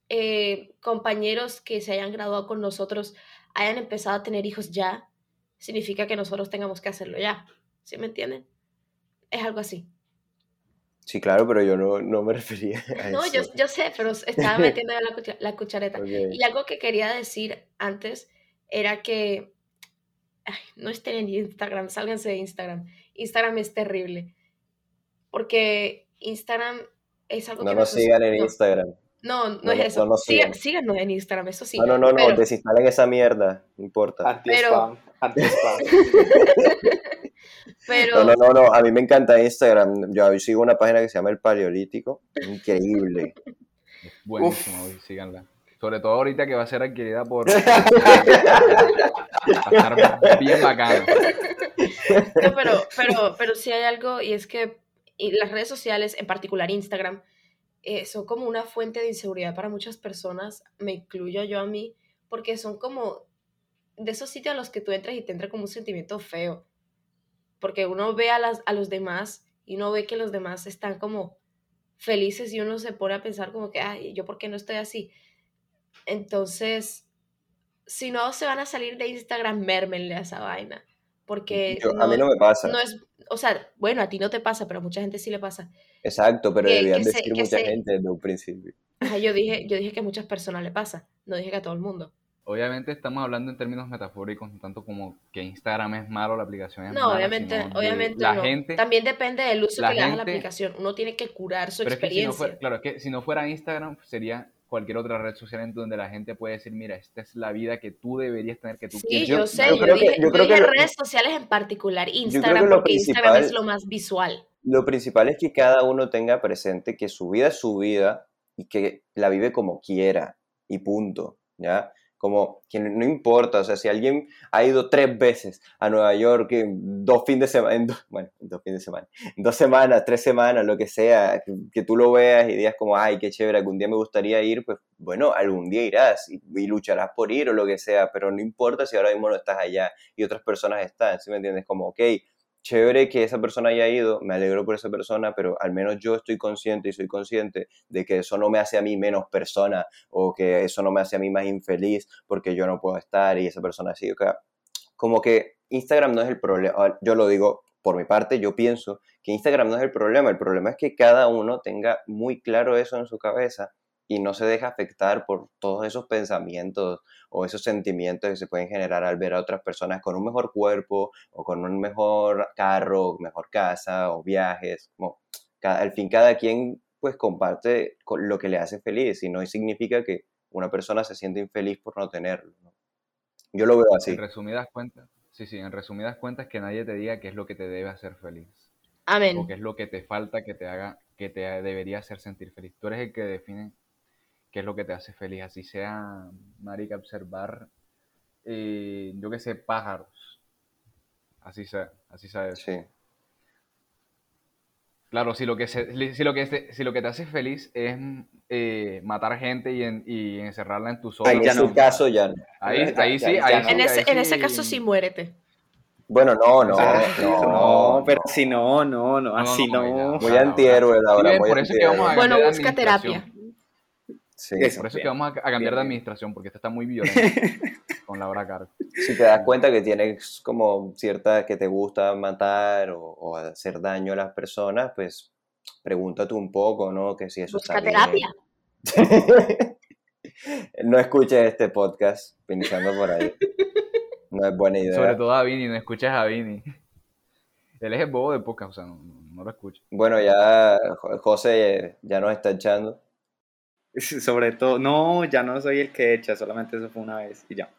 eh, compañeros que se hayan graduado con nosotros hayan empezado a tener hijos ya, significa que nosotros tengamos que hacerlo ya. ¿Sí me entienden? Es algo así. Sí, claro, pero yo no, no me refería a No, eso. yo, yo sé, pero estaba metiendo la, la cuchareta. Ok. Y algo que quería decir antes era que ay, no estén en Instagram, sálganse de Instagram. Instagram es terrible. Porque Instagram es algo No que nos sigan en no, Instagram. No, no, No es eso. no sigan. síganos en Instagram, eso sí. no, no, no, no, pero- desinstalen esa mierda, no importa. Anti-spam, anti-spam. pero No, no, no, no, a mí me encanta Instagram. Yo sigo una página que se llama El Paleolítico. Increíble. Buenísimo, uy, síganla. Sobre todo ahorita que va a ser adquirida por... va a estar bien bacano. No, pero, pero, pero sí hay algo y es que y las redes sociales, en particular Instagram, eh, son como una fuente de inseguridad para muchas personas, me incluyo yo a mí, porque son como de esos sitios a los que tú entras y te entra como un sentimiento feo, porque uno ve a, las, a los demás y uno ve que los demás están como felices y uno se pone a pensar como que, ay, ¿yo por qué no estoy así? Entonces, si no se van a salir de Instagram, mérmenle a esa vaina. Porque Yo- a mí no me pasa. no es, o sea, bueno, a ti no te pasa, pero a mucha gente sí le pasa. Exacto, pero que- debían que se- decir que mucha se- gente desde un principio. Ajá, yo dije, yo dije que a muchas personas le pasa, no dije que a todo el mundo. Obviamente estamos hablando en términos metafóricos, no tanto como que Instagram es malo, la aplicación es No, mala, obviamente, obviamente la no. gente... También depende del uso la que le das a la gente- aplicación. Uno tiene que curar su Pero es que si no experiencia. fuera, claro, es que si no fuera Instagram, sería cualquier otra red social en donde la gente puede decir, mira, esta es la vida que tú deberías tener, que tú Sí, quieres. yo, Yo- sé, yo creo que- dije, yo yo creo que dije lo- redes sociales en particular, Instagram, lo porque Instagram es lo más visual. Lo principal es que cada uno tenga presente que su vida es su vida y que la vive como quiera y punto, ¿ya? Como que no importa, o sea, si alguien ha ido tres veces a Nueva York en dos fines de semana, bueno, en dos fines de semana, en dos semanas, tres semanas, lo que sea, que, tú lo veas y digas como, ay, qué chévere, algún día me gustaría ir, pues bueno, algún día irás y, y lucharás por ir o lo que sea, pero no importa si ahora mismo no estás allá y otras personas están, ¿sí me entiendes? Como, ok, chévere que esa persona haya ido, me alegro por esa persona, pero al menos yo estoy consciente y soy consciente de que eso no me hace a mí menos persona o que eso no me hace a mí más infeliz porque yo no puedo estar y esa persona sí. o sea, como que Instagram no es el problema, yo lo digo por mi parte, yo pienso que Instagram no es el problema, el problema es que cada uno tenga muy claro eso en su cabeza y no se deja afectar por todos esos pensamientos o esos sentimientos que se pueden generar al ver a otras personas con un mejor cuerpo o con un mejor carro, mejor casa o viajes. Como, cada- al fin, cada quien pues comparte con lo que le hace feliz y no significa que una persona se siente infeliz por no tenerlo. ¿no? Yo lo veo así. En resumidas cuentas, sí, sí, en resumidas cuentas que nadie te diga qué es lo que te debe hacer feliz. O Amén. qué es lo que te falta que te haga, que te debería hacer sentir feliz. Tú eres el que define qué es lo que te hace feliz. Así sea, marica, observar, eh, yo qué sé, pájaros. Así sea, así sea eso. Sí. Claro, si lo que, se- si lo que, te- si lo que te hace feliz es eh, matar gente y, en- y encerrarla en tu En zona, ya ese no. caso ya no. ahí, Ya- ahí ya- sí, ya ahí sí, En ese, ahí en ese caso sí muérete. Bueno, no, no, Ah, no. no, pero si no, no, no, No, así no, no. Muy antihéroe, la verdad. muy por eso es que vamos a antihéroe. Bueno, busca terapia. Sí. Eso. Por eso es que vamos a, a cambiar Bien, de administración, porque esta está muy violenta con Laura a cargo. Si te das cuenta que tienes como cierta que te gusta matar o, o hacer daño a las personas, pues pregúntate un poco, ¿no? Que si eso Busca está terapia. bien. no escuches este podcast pensando por ahí. No es buena idea. Sobre todo a Vini, no escuches a Vini. Él es el bobo de podcast, o sea, no, lo escuches. Bueno, ya Jo- José ya nos está echando. Sobre todo, no, ya no soy el que echa, solamente eso fue una vez y ya.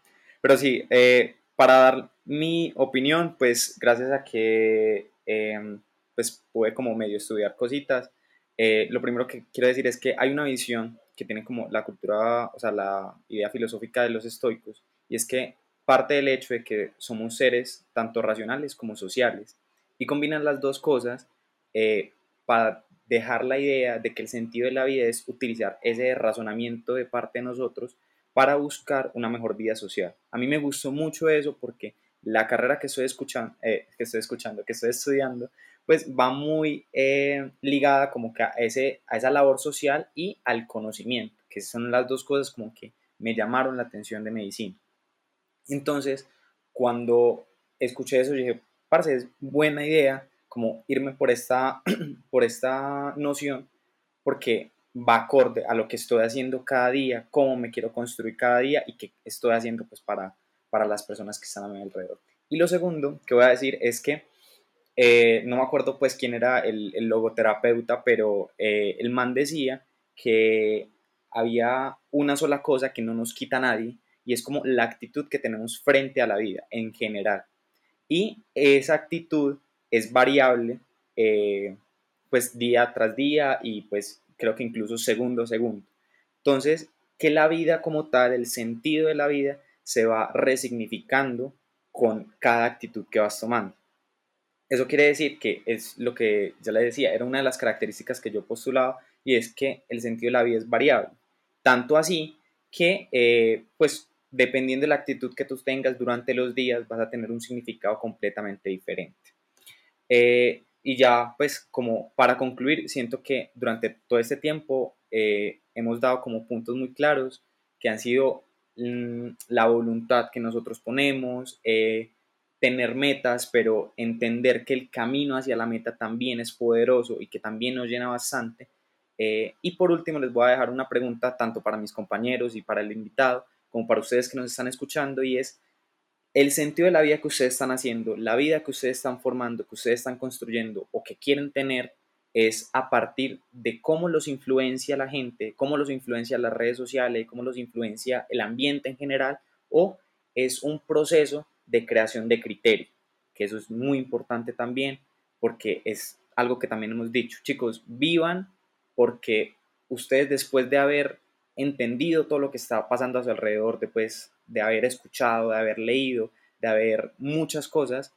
Pero sí, eh, para dar mi opinión, pues gracias a que eh, pues pude como medio estudiar cositas, eh, lo primero que quiero decir es que hay una visión que tiene como la cultura, o sea, la idea filosófica de los estoicos, y es que parte del hecho de que somos seres tanto racionales como sociales, y combinan las dos cosas eh, para dejar la idea de que el sentido de la vida es utilizar ese razonamiento de parte de nosotros para buscar una mejor vida social. A mí me gustó mucho eso porque la carrera que estoy escuchando, que estoy escuchando, que estoy estudiando, pues va muy eh, ligada como que a, ese, a esa labor social y al conocimiento, que son las dos cosas como que me llamaron la atención de medicina. Entonces, cuando escuché eso, dije, parce, es buena idea como irme por esta, por esta noción, porque va acorde a lo que estoy haciendo cada día, cómo me quiero construir cada día y qué estoy haciendo pues para, para las personas que están a mi alrededor. Y lo segundo que voy a decir es que eh, no me acuerdo pues quién era el, logoterapeuta, pero eh, el man decía que había una sola cosa que no nos quita a nadie y es como la actitud que tenemos frente a la vida en general. Y esa actitud es variable eh, pues día tras día y pues creo que incluso segundo a segundo. Entonces, que la vida como tal, el sentido de la vida, se va resignificando con cada actitud que vas tomando. Eso quiere decir que es lo que ya le decía, era una de las características que yo postulaba y es que el sentido de la vida es variable. Tanto así que, eh, pues, dependiendo de la actitud que tú tengas durante los días, vas a tener un significado completamente diferente. Eh, y ya, pues, como para concluir, siento que durante todo este tiempo eh, hemos dado como puntos muy claros que han sido mm, la voluntad que nosotros ponemos, tener metas, pero entender que el camino hacia la meta también es poderoso y que también nos llena bastante. Eh, y por último, les voy a dejar una pregunta tanto para mis compañeros y para el invitado, como para ustedes que nos están escuchando, y es el sentido de la vida que ustedes están haciendo, la vida que ustedes están formando, que ustedes están construyendo o que quieren tener, es a partir de cómo los influencia la gente, cómo los influencia las redes sociales, cómo los influencia el ambiente en general, o es un proceso de creación de criterio, que eso es muy importante también porque es algo que también hemos dicho. Chicos, vivan porque ustedes después de haber entendido todo lo que está pasando a su alrededor, después de haber escuchado, de haber leído, de haber muchas cosas,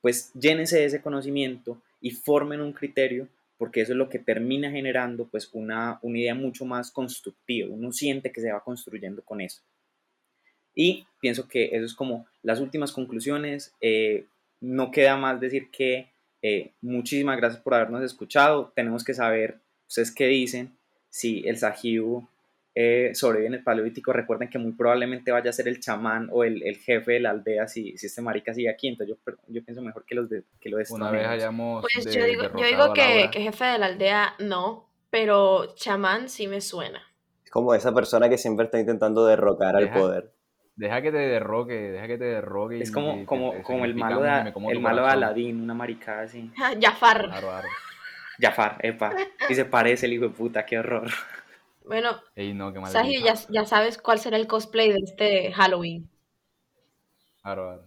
pues llénense de ese conocimiento y formen un criterio porque eso es lo que termina generando pues una, una idea mucho más constructiva, uno siente que se va construyendo con eso. Y pienso que eso es como las últimas conclusiones. Eh, no queda más decir que eh, muchísimas gracias por habernos escuchado. Tenemos que saber, ustedes qué dicen, si el Sajibu eh, sobrevive en el Paleolítico. Recuerden que muy probablemente vaya a ser el chamán o el, jefe de la aldea si, si este marica sigue aquí. Entonces yo, yo pienso mejor que, los de, que lo Una vez hayamos Pues yo digo, yo digo que, que jefe de la aldea no, pero chamán sí me suena. Es como esa persona que siempre está intentando derrocar al poder. Deja que te derroque, deja que te derroque. Es como, como, como el malo de, el malo de Aladín, una maricada así. Jafar. Jafar, epa. Y se parece el hijo de puta, qué horror. Bueno, Ey, no, qué ya, ya, sabes cuál será el cosplay de este Halloween. Claro, claro.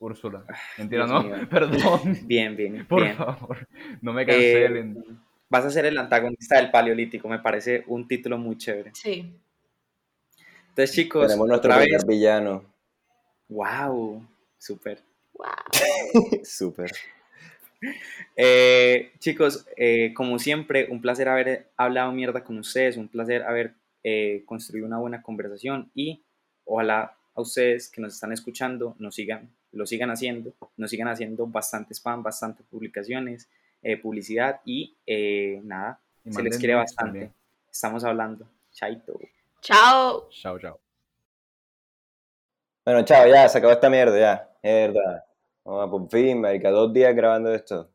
Úrsula. Mentira, no, perdón. Bien, bien. Por favor, no me cancelen. Eh, vas a ser el antagonista del Paleolítico, me parece un título muy chévere. Sí. Entonces, chicos, tenemos nuestro primer villano. Wow, súper. Wow. súper. Eh, chicos, eh, como siempre, un placer haber hablado mierda con ustedes, un placer haber eh, construido una buena conversación y ojalá a ustedes que nos están escuchando nos sigan, lo sigan haciendo, nos sigan haciendo bastante spam, bastantes publicaciones, publicidad y nada, se les quiere bastante. Estamos hablando. Chaito. Chao. Chao, chao. Bueno, chao, ya, se acabó esta mierda, ya. Mierda. Vamos a por fin, marica, dos días grabando esto.